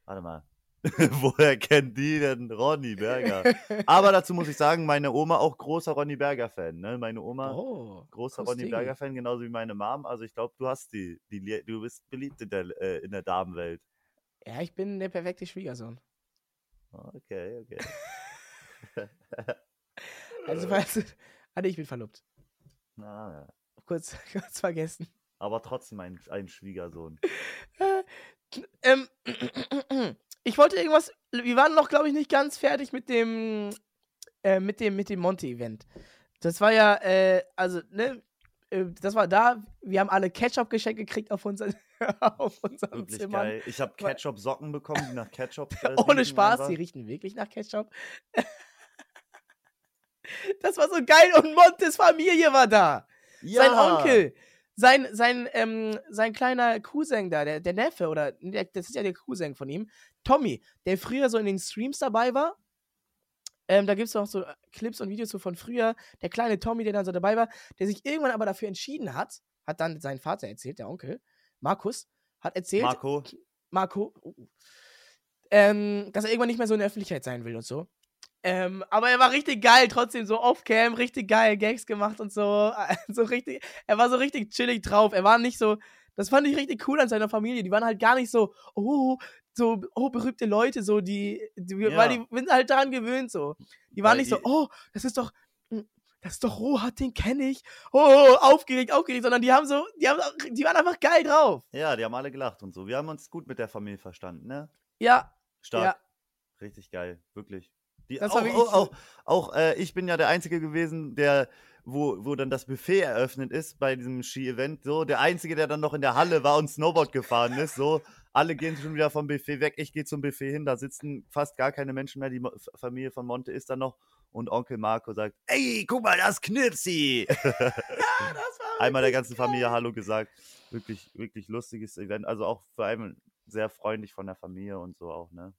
warte mal, woher kennt die denn Ronny Berger? Aber dazu muss ich sagen, meine Oma auch großer Ronny Berger-Fan, ne? Meine Oma, oh, großer Ronny. Berger-Fan, genauso wie meine Mom. Also ich glaube, du hast die, die, du bist beliebt in der, äh, in der Damenwelt. Ja, ich bin der perfekte Schwiegersohn. Okay, okay. Also, falls du, Warte, ich bin verlobt. Na, ja. Kurz, kurz vergessen. Aber trotzdem ein, ein Schwiegersohn. Ähm, ich wollte irgendwas. Wir waren noch, glaube ich, nicht ganz fertig mit dem, äh, mit dem, mit dem Monte-Event. Das war ja, äh, also, ne, äh, das war da. Wir haben alle Ketchup-Geschenk gekriegt auf, unseren, auf unserem Wirklich Zimmer. geil. Ich habe Ketchup-Socken bekommen, die nach Ketchup. Äh, Ohne Spaß, einfach. die riechen wirklich nach Ketchup. das war so geil und Montes Familie war da. Sein Onkel, sein, sein, ähm, sein kleiner Cousin da, der, der Neffe, oder der, das ist ja der Cousin von ihm, Tommy, der früher so in den Streams dabei war. Ähm, da gibt es auch so äh, Clips und Videos so von früher. Der kleine Tommy, der dann so dabei war, der sich irgendwann aber dafür entschieden hat, hat dann sein Vater erzählt, der Onkel, Markus, hat erzählt, Marco. Marco, uh, ähm, dass er irgendwann nicht mehr so in der Öffentlichkeit sein will und so. Ähm, aber er war richtig geil, trotzdem so off-cam, richtig geil, Gags gemacht und so. so richtig, er war so richtig chillig drauf. Er war nicht so, das fand ich richtig cool an seiner Familie. Die waren halt gar nicht so, oh, so, oh, berühmte Leute, so, die, die Ja. weil die sind halt daran gewöhnt, so. Die waren Weil nicht so, die- oh, das ist doch, mm, das ist doch Rohat, den kenne ich. Oh, aufgeregt, aufgeregt, sondern die haben so, die haben, die waren einfach geil drauf. Ja, die haben alle gelacht und so. Wir haben uns gut mit der Familie verstanden, ne? Ja, Stark. Ja. Richtig geil, wirklich. Die, Das auch, war wirklich auch, auch, auch äh, ich bin ja der Einzige gewesen, der, wo, wo dann das Buffet eröffnet ist bei diesem Ski-Event. So, der Einzige, der dann noch in der Halle war und Snowboard gefahren ist. So, alle gehen schon wieder vom Buffet weg. Ich gehe zum Buffet hin, da sitzen fast gar keine Menschen mehr. Die Mo- Familie von Monte ist da noch. Und Onkel Marco sagt: Ey, guck mal, das Knirpsi! das war Einmal der ganzen Familie Hallo gesagt. Wirklich, wirklich lustiges Event. Also auch vor allem sehr freundlich von der Familie und so auch, ne?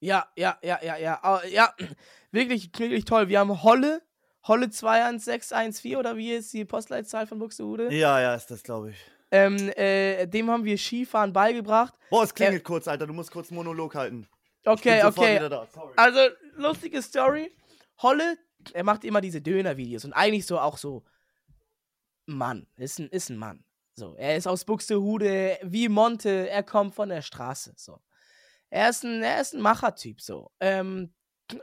Ja, ja, ja, ja, ja. Ja, wirklich, wirklich toll. Wir haben Holle, Holle 21614 oder wie ist die Postleitzahl von Buxtehude? Ja, ja, ist das, glaube ich. Ähm, äh, dem haben wir Skifahren beigebracht. Boah, es klingelt kurz, Alter. Du musst kurz einen Monolog halten. Okay, okay. Also, lustige Story. Holle, er macht immer diese Döner-Videos und eigentlich so auch so, Mann, ist ein, ist ein Mann. So, er ist aus Buxtehude, wie Monte, er kommt von der Straße, so. Er ist ein, er ist ein Machertyp, so. Ähm,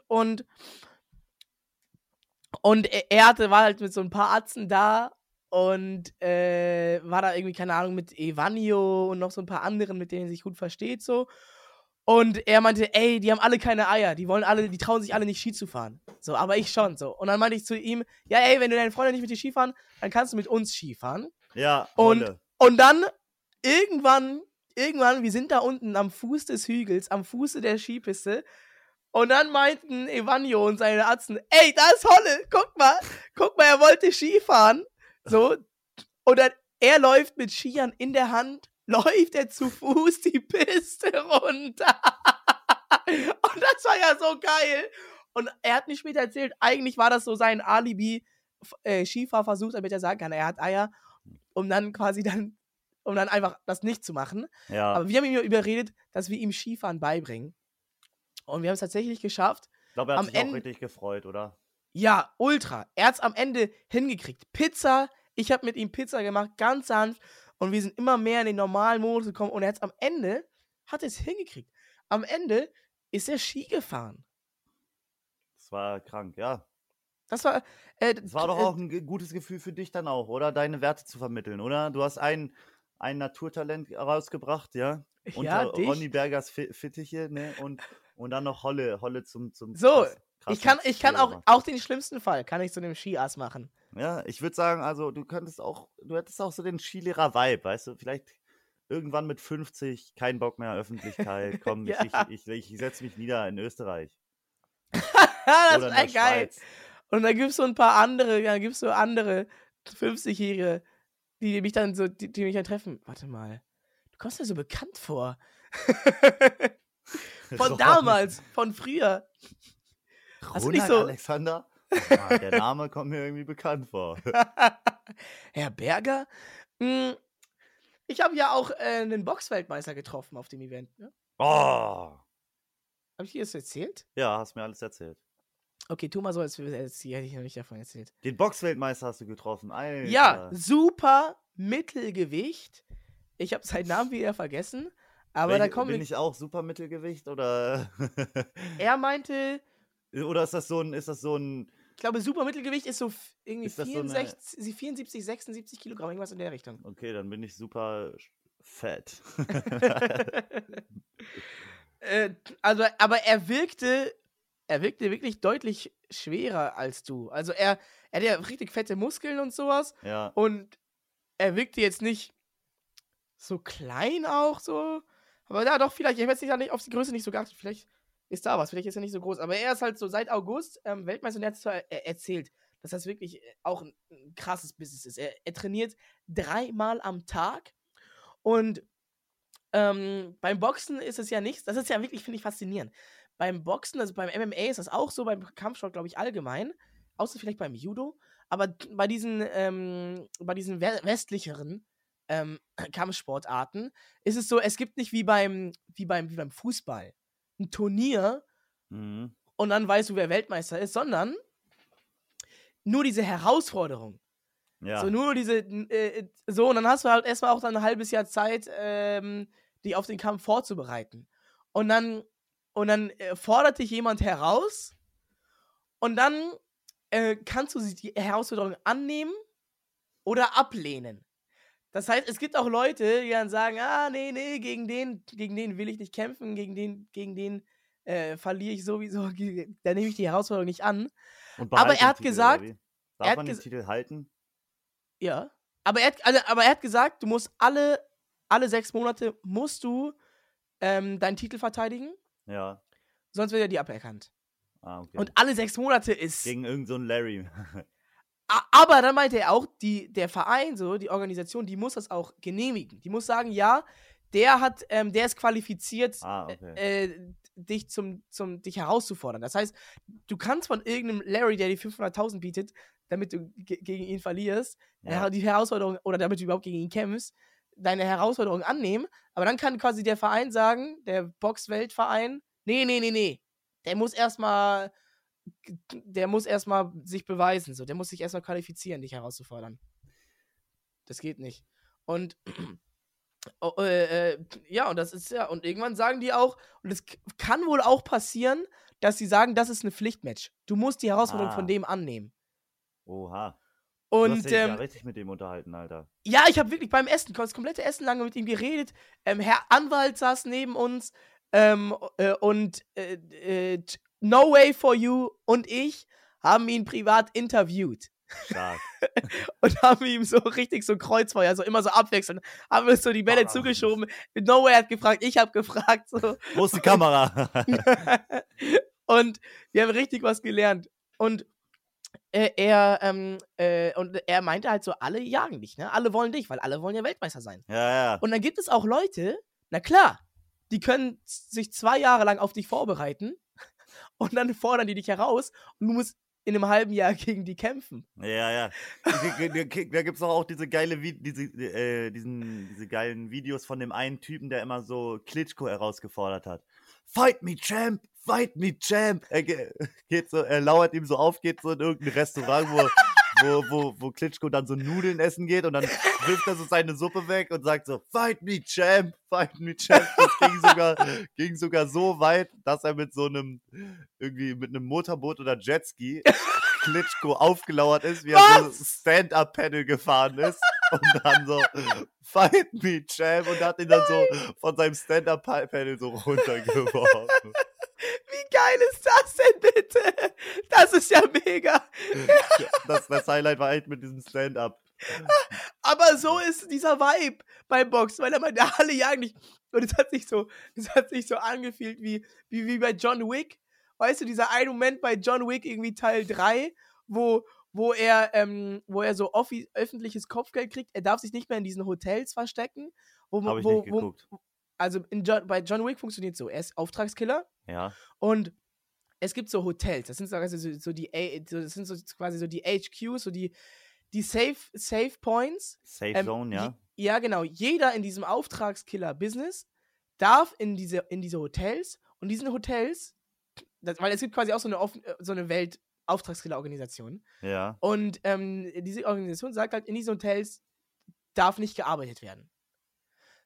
und, und er, hatte, war halt mit so ein paar Atzen da und äh, war da irgendwie, keine Ahnung, mit Evanio und noch so ein paar anderen, mit denen er sich gut versteht, so. Und er meinte, ey, die haben alle keine Eier, die wollen alle, die trauen sich alle nicht Ski zu fahren. So, aber ich schon, so. Und dann meinte ich zu ihm, ja, ey, wenn du deine Freunde nicht mit dir Ski fahren, dann kannst du mit uns Ski fahren. Ja, Und-. Und dann, irgendwann, irgendwann, wir sind da unten am Fuß des Hügels, am Fuße der Skipiste. Und dann meinten Evanio und seine Atzen, ey, da ist Holle, guck mal, guck mal, er wollte Ski fahren. So. Und dann, er läuft mit Skiern in der Hand, läuft er zu Fuß die Piste runter. Und das war ja so geil. Und er hat mir später erzählt, eigentlich war das so sein Alibi, äh, Skifahrversuch, damit er sagen kann, er hat Eier, um dann quasi dann, um dann einfach das nicht zu machen. Ja, Aber wir haben ihn überredet, dass wir ihm Skifahren beibringen. Und wir haben es tatsächlich geschafft. ich glaube, er hat am sich auch richtig gefreut, oder? Ja, ultra. Er hat es am Ende hingekriegt. Pizza, ich habe mit ihm Pizza gemacht, ganz sanft. Und wir sind immer mehr in den normalen Modus gekommen. Und er hat am Ende, hat es hingekriegt. Am Ende ist er Ski gefahren. Das war krank, ja. Das war, äh, Das war doch äh, auch ein gutes Gefühl für dich dann auch, oder? Deine Werte zu vermitteln, oder? Du hast ein, ein Naturtalent rausgebracht, ja? Unter ja, dich. Ronny Bergers Fi- Fittiche, ne? Und, und dann noch Holle, Holle zum, zum So, krass- Ich kann, ich kann auch, auch den schlimmsten Fall, kann ich zu einem Skiass machen. Ja, ich würde sagen, also du könntest auch, du hättest auch so den Skilehrer-Vibe, weißt du? Vielleicht irgendwann mit 50, kein Bock mehr, Öffentlichkeit, komm, Ja. ich, ich, ich, ich setze mich nieder in Österreich. das wäre geil. Schweiz. Und dann gibt es so ein paar andere, dann gibt es so andere 50-Jährige, die mich dann so, die, die mich dann treffen. Warte mal, du kommst mir so bekannt vor. von damals, von früher. Hast Ronald so- Alexander? Ah, der Name kommt mir irgendwie bekannt vor. Herr Berger? Hm, Ich habe ja auch äh, einen Boxweltmeister getroffen auf dem Event. Ne? Oh! Habe ich dir das erzählt? Ja, hast mir alles erzählt. Okay, tu mal so, als, als hätte ich noch nicht davon erzählt. Den Boxweltmeister hast du getroffen. Alter. Ja, super Mittelgewicht. Ich habe seinen Namen wieder vergessen. Aber da Welche- kommen Bin ich auch super Mittelgewicht oder Er meinte, oder ist das so ein ist das so ein ich glaube, super Mittelgewicht ist so irgendwie Ist das so eine- 64, 74, 76 Kilogramm, irgendwas in der Richtung. Okay, dann bin ich super fett. äh, also, aber er wirkte, er wirkte wirklich deutlich schwerer als du. Also er, er hat ja richtig fette Muskeln und sowas. ja. Und er wirkte jetzt nicht so klein auch so. Aber ja, doch, vielleicht. Ich habe jetzt nicht, auf die Größe nicht so geachtet. Vielleicht ist da was. Vielleicht ist er nicht so groß. Aber er ist halt so seit August ähm, Weltmeister und er hat zwar er, erzählt, dass das wirklich äh, auch ein, ein krasses Business ist. Er, er trainiert dreimal am Tag. Und ähm, beim Boxen ist es ja nichts. Das ist ja wirklich, finde ich, faszinierend. Beim Boxen, also beim MMA ist das auch so, beim Kampfsport, glaube ich, allgemein. Außer vielleicht beim Judo. Aber bei diesen, ähm, bei diesen we- westlicheren ähm, Kampfsportarten ist es so, es gibt nicht wie beim, wie beim, wie beim Fußball ein Turnier Mhm. und dann weißt du, wer Weltmeister ist, sondern nur diese Herausforderung. Ja. So nur diese, äh, so, und dann hast du halt erstmal auch dann ein halbes Jahr Zeit, ähm, dich auf den Kampf vorzubereiten. Und dann, und dann äh, fordert dich jemand heraus und dann äh, kannst du die Herausforderung annehmen oder ablehnen. Das heißt, es gibt auch Leute, die dann sagen, ah, nee, nee, gegen den, gegen den will ich nicht kämpfen, gegen den, gegen den äh, verliere ich sowieso, da nehme ich die Herausforderung nicht an. Und aber er hat Titel, gesagt- wie? er Darf hat man den Titel halten? Ja. Aber er hat, also, aber er hat gesagt, du musst alle, alle sechs Monate musst du ähm, deinen Titel verteidigen, Ja. sonst wird er dir aberkannt. Ah, okay. Und alle sechs Monate ist. Gegen irgendeinen so Larry. Aber dann meinte er auch, die, der Verein, so, die Organisation, die muss das auch genehmigen. Die muss sagen, ja, der hat, ähm, der ist qualifiziert, Ah, okay. äh, dich zum, zum, dich herauszufordern. Das heißt, du kannst von irgendeinem Larry, der die 500.000 bietet, damit du ge- gegen ihn verlierst, Ja. ja. die Herausforderung, oder damit du überhaupt gegen ihn kämpfst, deine Herausforderung annehmen, aber dann kann quasi der Verein sagen, der Boxweltverein, nee, nee, nee, nee, der muss erstmal, der muss erstmal sich beweisen, so, der muss sich erstmal qualifizieren, dich herauszufordern. Das geht nicht. Und oh, äh, äh, ja, und das ist ja, und irgendwann sagen die auch, und es kann wohl auch passieren, dass sie sagen, das ist eine Pflichtmatch. Du musst die Herausforderung Ah. von dem annehmen. Oha. du hast Und dich ja ähm, richtig mit dem unterhalten, Alter. ja, ich habe wirklich beim Essen, das komplette Essen lange mit ihm geredet. Ähm, Herr Anwalt saß neben uns ähm, äh, und äh, äh, No Way for You und ich haben ihn privat interviewt Stark. und haben ihm so richtig so Kreuzfeuer, so immer so abwechselnd, haben wir so die Bälle Ah. zugeschoben. No Way hat gefragt, ich habe gefragt, so. Wo ist die Kamera? und wir haben richtig was gelernt. Und äh, er, ähm, äh, und er meinte halt so, alle jagen dich, ne? Alle wollen dich, weil alle wollen ja Weltmeister sein. ja, ja. Und dann gibt es auch Leute, na klar, die können sich zwei Jahre lang auf dich vorbereiten und dann fordern die dich heraus und du musst in einem halben Jahr gegen die kämpfen. Ja, ja. Da gibt's doch auch diese geile, diese, äh, diesen, diese geilen Videos von dem einen Typen, der immer so Klitschko herausgefordert hat. Fight me, Champ! Fight me, Champ! Er ge- geht so, er lauert ihm so auf, geht so in irgendein Restaurant, wo, wo, wo, wo Klitschko dann so Nudeln essen geht und dann wirft er so seine Suppe weg und sagt so, Fight me, Champ! Fight me, Champ! Das ging sogar, ging sogar so weit, dass er mit so einem, irgendwie mit einem Motorboot oder Jetski Klitschko aufgelauert ist, wie er so Stand-Up-Pedal gefahren ist und dann so Fight me, Champ und hat ihn dann so von seinem Stand-Up-Pedal so runtergeworfen. Wie geil ist das denn bitte? Das ist ja mega. Das, das Highlight war echt mit diesem Stand-Up. Aber so ist dieser Vibe beim Boxen, weil er meinte, alle jagen dich. Und es hat sich so, es hat sich so angefühlt wie, wie, wie bei John Wick. Weißt du, dieser eine Moment bei John Wick, irgendwie Teil 3, wo, wo er, ähm, wo er so öffentliches Kopfgeld kriegt. Er darf sich nicht mehr in diesen Hotels verstecken. Wo, Habe ich wo, nicht wo, geguckt. Also in John, bei John Wick funktioniert so. Er ist Auftragskiller Ja. und es gibt so Hotels, das sind so, also so, so die, das sind so quasi so die HQs, so die, die Safe, Safe Points. Safe Ähm, Zone, ja. je- Ja, genau. Jeder in diesem Auftragskiller-Business darf in diese, in diese Hotels und diesen Hotels, das, weil es gibt quasi auch so eine, offen, so eine Welt-Auftragskiller-Organisation. Ja. Und ähm, diese Organisation sagt halt, in diesen Hotels darf nicht gearbeitet werden.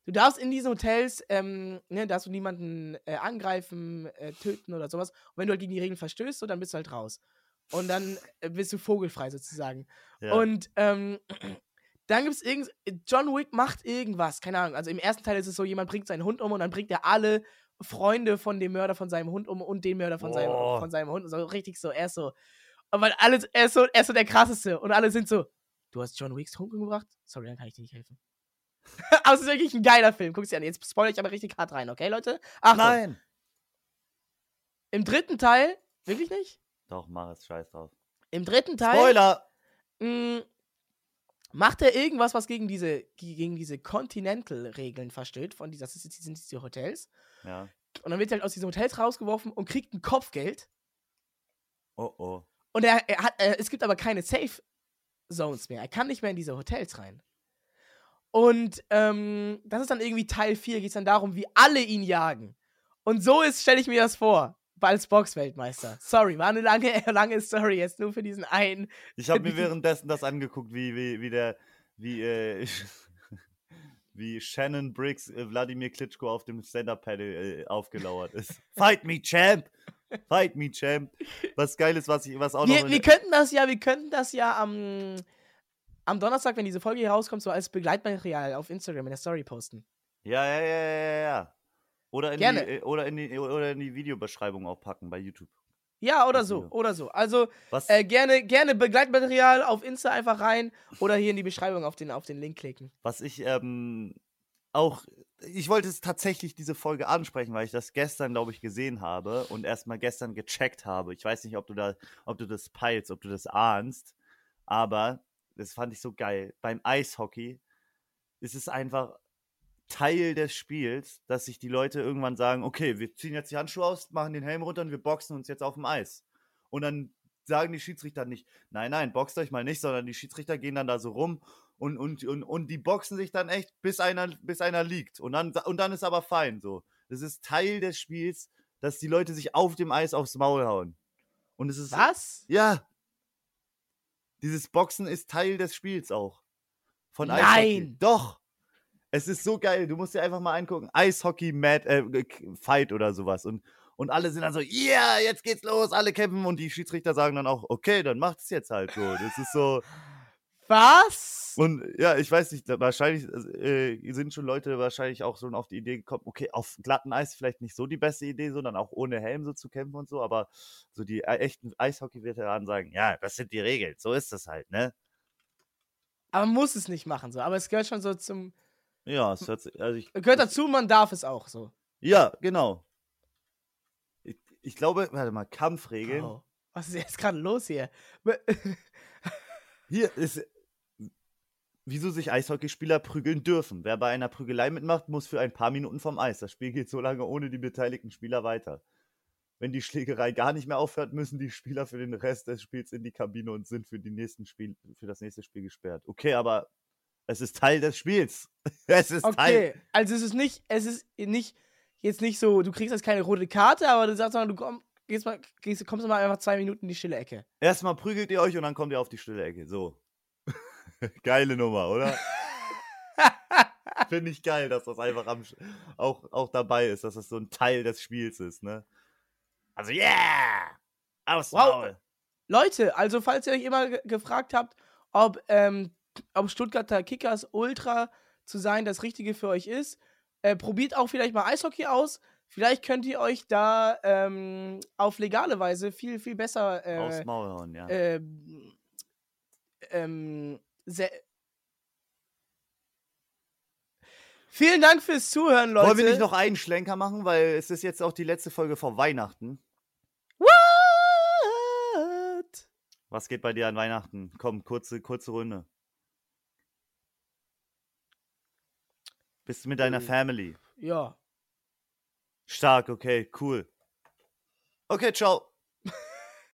Du darfst in diesen Hotels, ähm, ne, darfst du niemanden äh, angreifen, äh, töten oder sowas. Und wenn du halt gegen die Regeln verstößt, so, dann bist du halt raus. Und dann äh, bist du vogelfrei sozusagen. ja. Und ähm, dann gibt es irgend. John Wick macht irgendwas, keine Ahnung. Also im ersten Teil ist es so, jemand bringt seinen Hund um und dann bringt er alle Freunde von dem Mörder von seinem Hund um und den Mörder von, seinem, von seinem Hund. So richtig so, er ist so. Und weil alles, er ist so, er ist so der krasseste. Und alle sind so, du hast John Wicks Hund umgebracht? Sorry, dann kann ich dir nicht helfen. aber es ist wirklich ein geiler Film. Guck's dir an. Jetzt spoilere ich aber richtig hart rein, okay, Leute? Achtung. Nein! Im dritten Teil, wirklich nicht? Doch, mach es, scheiß drauf. Im dritten Teil. Spoiler! mh, macht er irgendwas, was gegen diese, gegen diese Continental-Regeln verstößt, von dieser, das sind diese Hotels. Ja. Und dann wird er halt aus diesen Hotels rausgeworfen und kriegt ein Kopfgeld. Oh oh. Und er, er hat, äh, es gibt aber keine Safe, Zones mehr. Er kann nicht mehr in diese Hotels rein. Und ähm, das ist dann irgendwie Teil 4, geht es dann darum, wie alle ihn jagen. Und so ist, stelle ich mir das vor, als Boxweltmeister. Sorry, war eine lange, lange Story jetzt nur für diesen einen. Ich habe mir währenddessen das angeguckt, wie, wie, wie der, wie, äh, wie Shannon Briggs äh, Wladimir Klitschko auf dem Stand-Up-Paddle äh, aufgelauert ist. Fight me, Champ! Fight me, Champ! Was geil ist, was ich, was auch Wir, noch. wir könnten das ja, wir könnten das ja am, am Donnerstag, wenn diese Folge hier rauskommt, so als Begleitmaterial auf Instagram in der Story posten. ja, ja, ja, ja, ja, ja. Oder in, Gerne. Die, oder, in die, oder in die Videobeschreibung auch packen bei YouTube. Ja, oder so, oder so. Also Was? äh, gerne, gerne Begleitmaterial auf Insta einfach rein oder hier in die Beschreibung auf den, auf den Link klicken. Was ich ähm, auch, ich wollte es tatsächlich diese Folge ansprechen, weil ich das gestern, glaube ich, gesehen habe und erstmal gestern gecheckt habe. Ich weiß nicht, ob du da, ob du das peilst, ob du das ahnst, aber das fand ich so geil. Beim Eishockey ist es einfach Teil des Spiels, dass sich die Leute irgendwann sagen, okay, wir ziehen jetzt die Handschuhe aus, machen den Helm runter und wir boxen uns jetzt auf dem Eis. Und dann sagen die Schiedsrichter nicht, nein, nein, boxt euch mal nicht, sondern die Schiedsrichter gehen dann da so rum und, und, und, und die boxen sich dann echt, bis einer, bis einer liegt. Und dann, und dann ist aber fein so. Das ist Teil des Spiels, dass die Leute sich auf dem Eis aufs Maul hauen. Und es ist. Was? Ja. Dieses Boxen ist Teil des Spiels auch. Von Nein. Eishockey. Doch. Es ist so geil. Du musst dir einfach mal angucken. Eishockey Mad äh, Fight oder sowas. Und, und alle sind dann so, yeah, jetzt geht's los, alle kämpfen. Und die Schiedsrichter sagen dann auch, okay, dann macht es jetzt halt so. Das ist so. Was? Und ja, ich weiß nicht, wahrscheinlich äh, sind schon Leute wahrscheinlich auch so auf die Idee gekommen, okay, auf glatten Eis vielleicht nicht so die beste Idee, sondern auch ohne Helm so zu kämpfen und so, aber so die äh, echten Eishockey-Veteranen sagen, ja, das sind die Regeln, so ist das halt, ne? Aber man muss es nicht machen so. Aber es gehört schon so zum. Ja, es hört sich, also ich, Gehört dazu, man darf es auch so. ja, genau. Ich, ich glaube, warte mal, Kampfregeln. Oh. Was ist jetzt gerade los hier? Hier ist, wieso sich Eishockeyspieler prügeln dürfen. Wer bei einer Prügelei mitmacht, muss für ein paar Minuten vom Eis. Das Spiel geht so lange ohne die beteiligten Spieler weiter. Wenn die Schlägerei gar nicht mehr aufhört, müssen die Spieler für den Rest des Spiels in die Kabine und sind für, die nächsten Spiel, für das nächste Spiel gesperrt. Okay, aber es ist Teil des Spiels. Es ist Teil. Okay, also es ist nicht, es ist nicht, jetzt nicht so, du kriegst jetzt keine rote Karte, aber du sagst mal, du komm, gehst mal, gehst, kommst mal einfach zwei Minuten in die stille Ecke. Erstmal prügelt ihr euch und dann kommt ihr auf die stille Ecke. So. Geile Nummer, oder? Finde ich geil, dass das einfach am, auch, auch dabei ist, dass das so ein Teil des Spiels ist, ne? Also, yeah! Aus Wow. Maul. Leute, also falls ihr euch immer ge gefragt habt, ob, ähm, ob Stuttgarter Kickers Ultra zu sein das Richtige für euch ist, äh, probiert auch vielleicht mal Eishockey aus. Vielleicht könnt ihr euch da ähm, auf legale Weise viel, viel besser äh, Aus Maul hauen, ja. ähm, ähm, se- Vielen Dank fürs Zuhören, Leute. Wollen wir nicht noch einen Schlenker machen, weil es ist jetzt auch die letzte Folge vor Weihnachten. What? Was geht bei dir an Weihnachten? Komm, kurze, kurze Runde. Bist du mit deiner Äh. Family? Ja. Stark, okay, cool. Okay, ciao.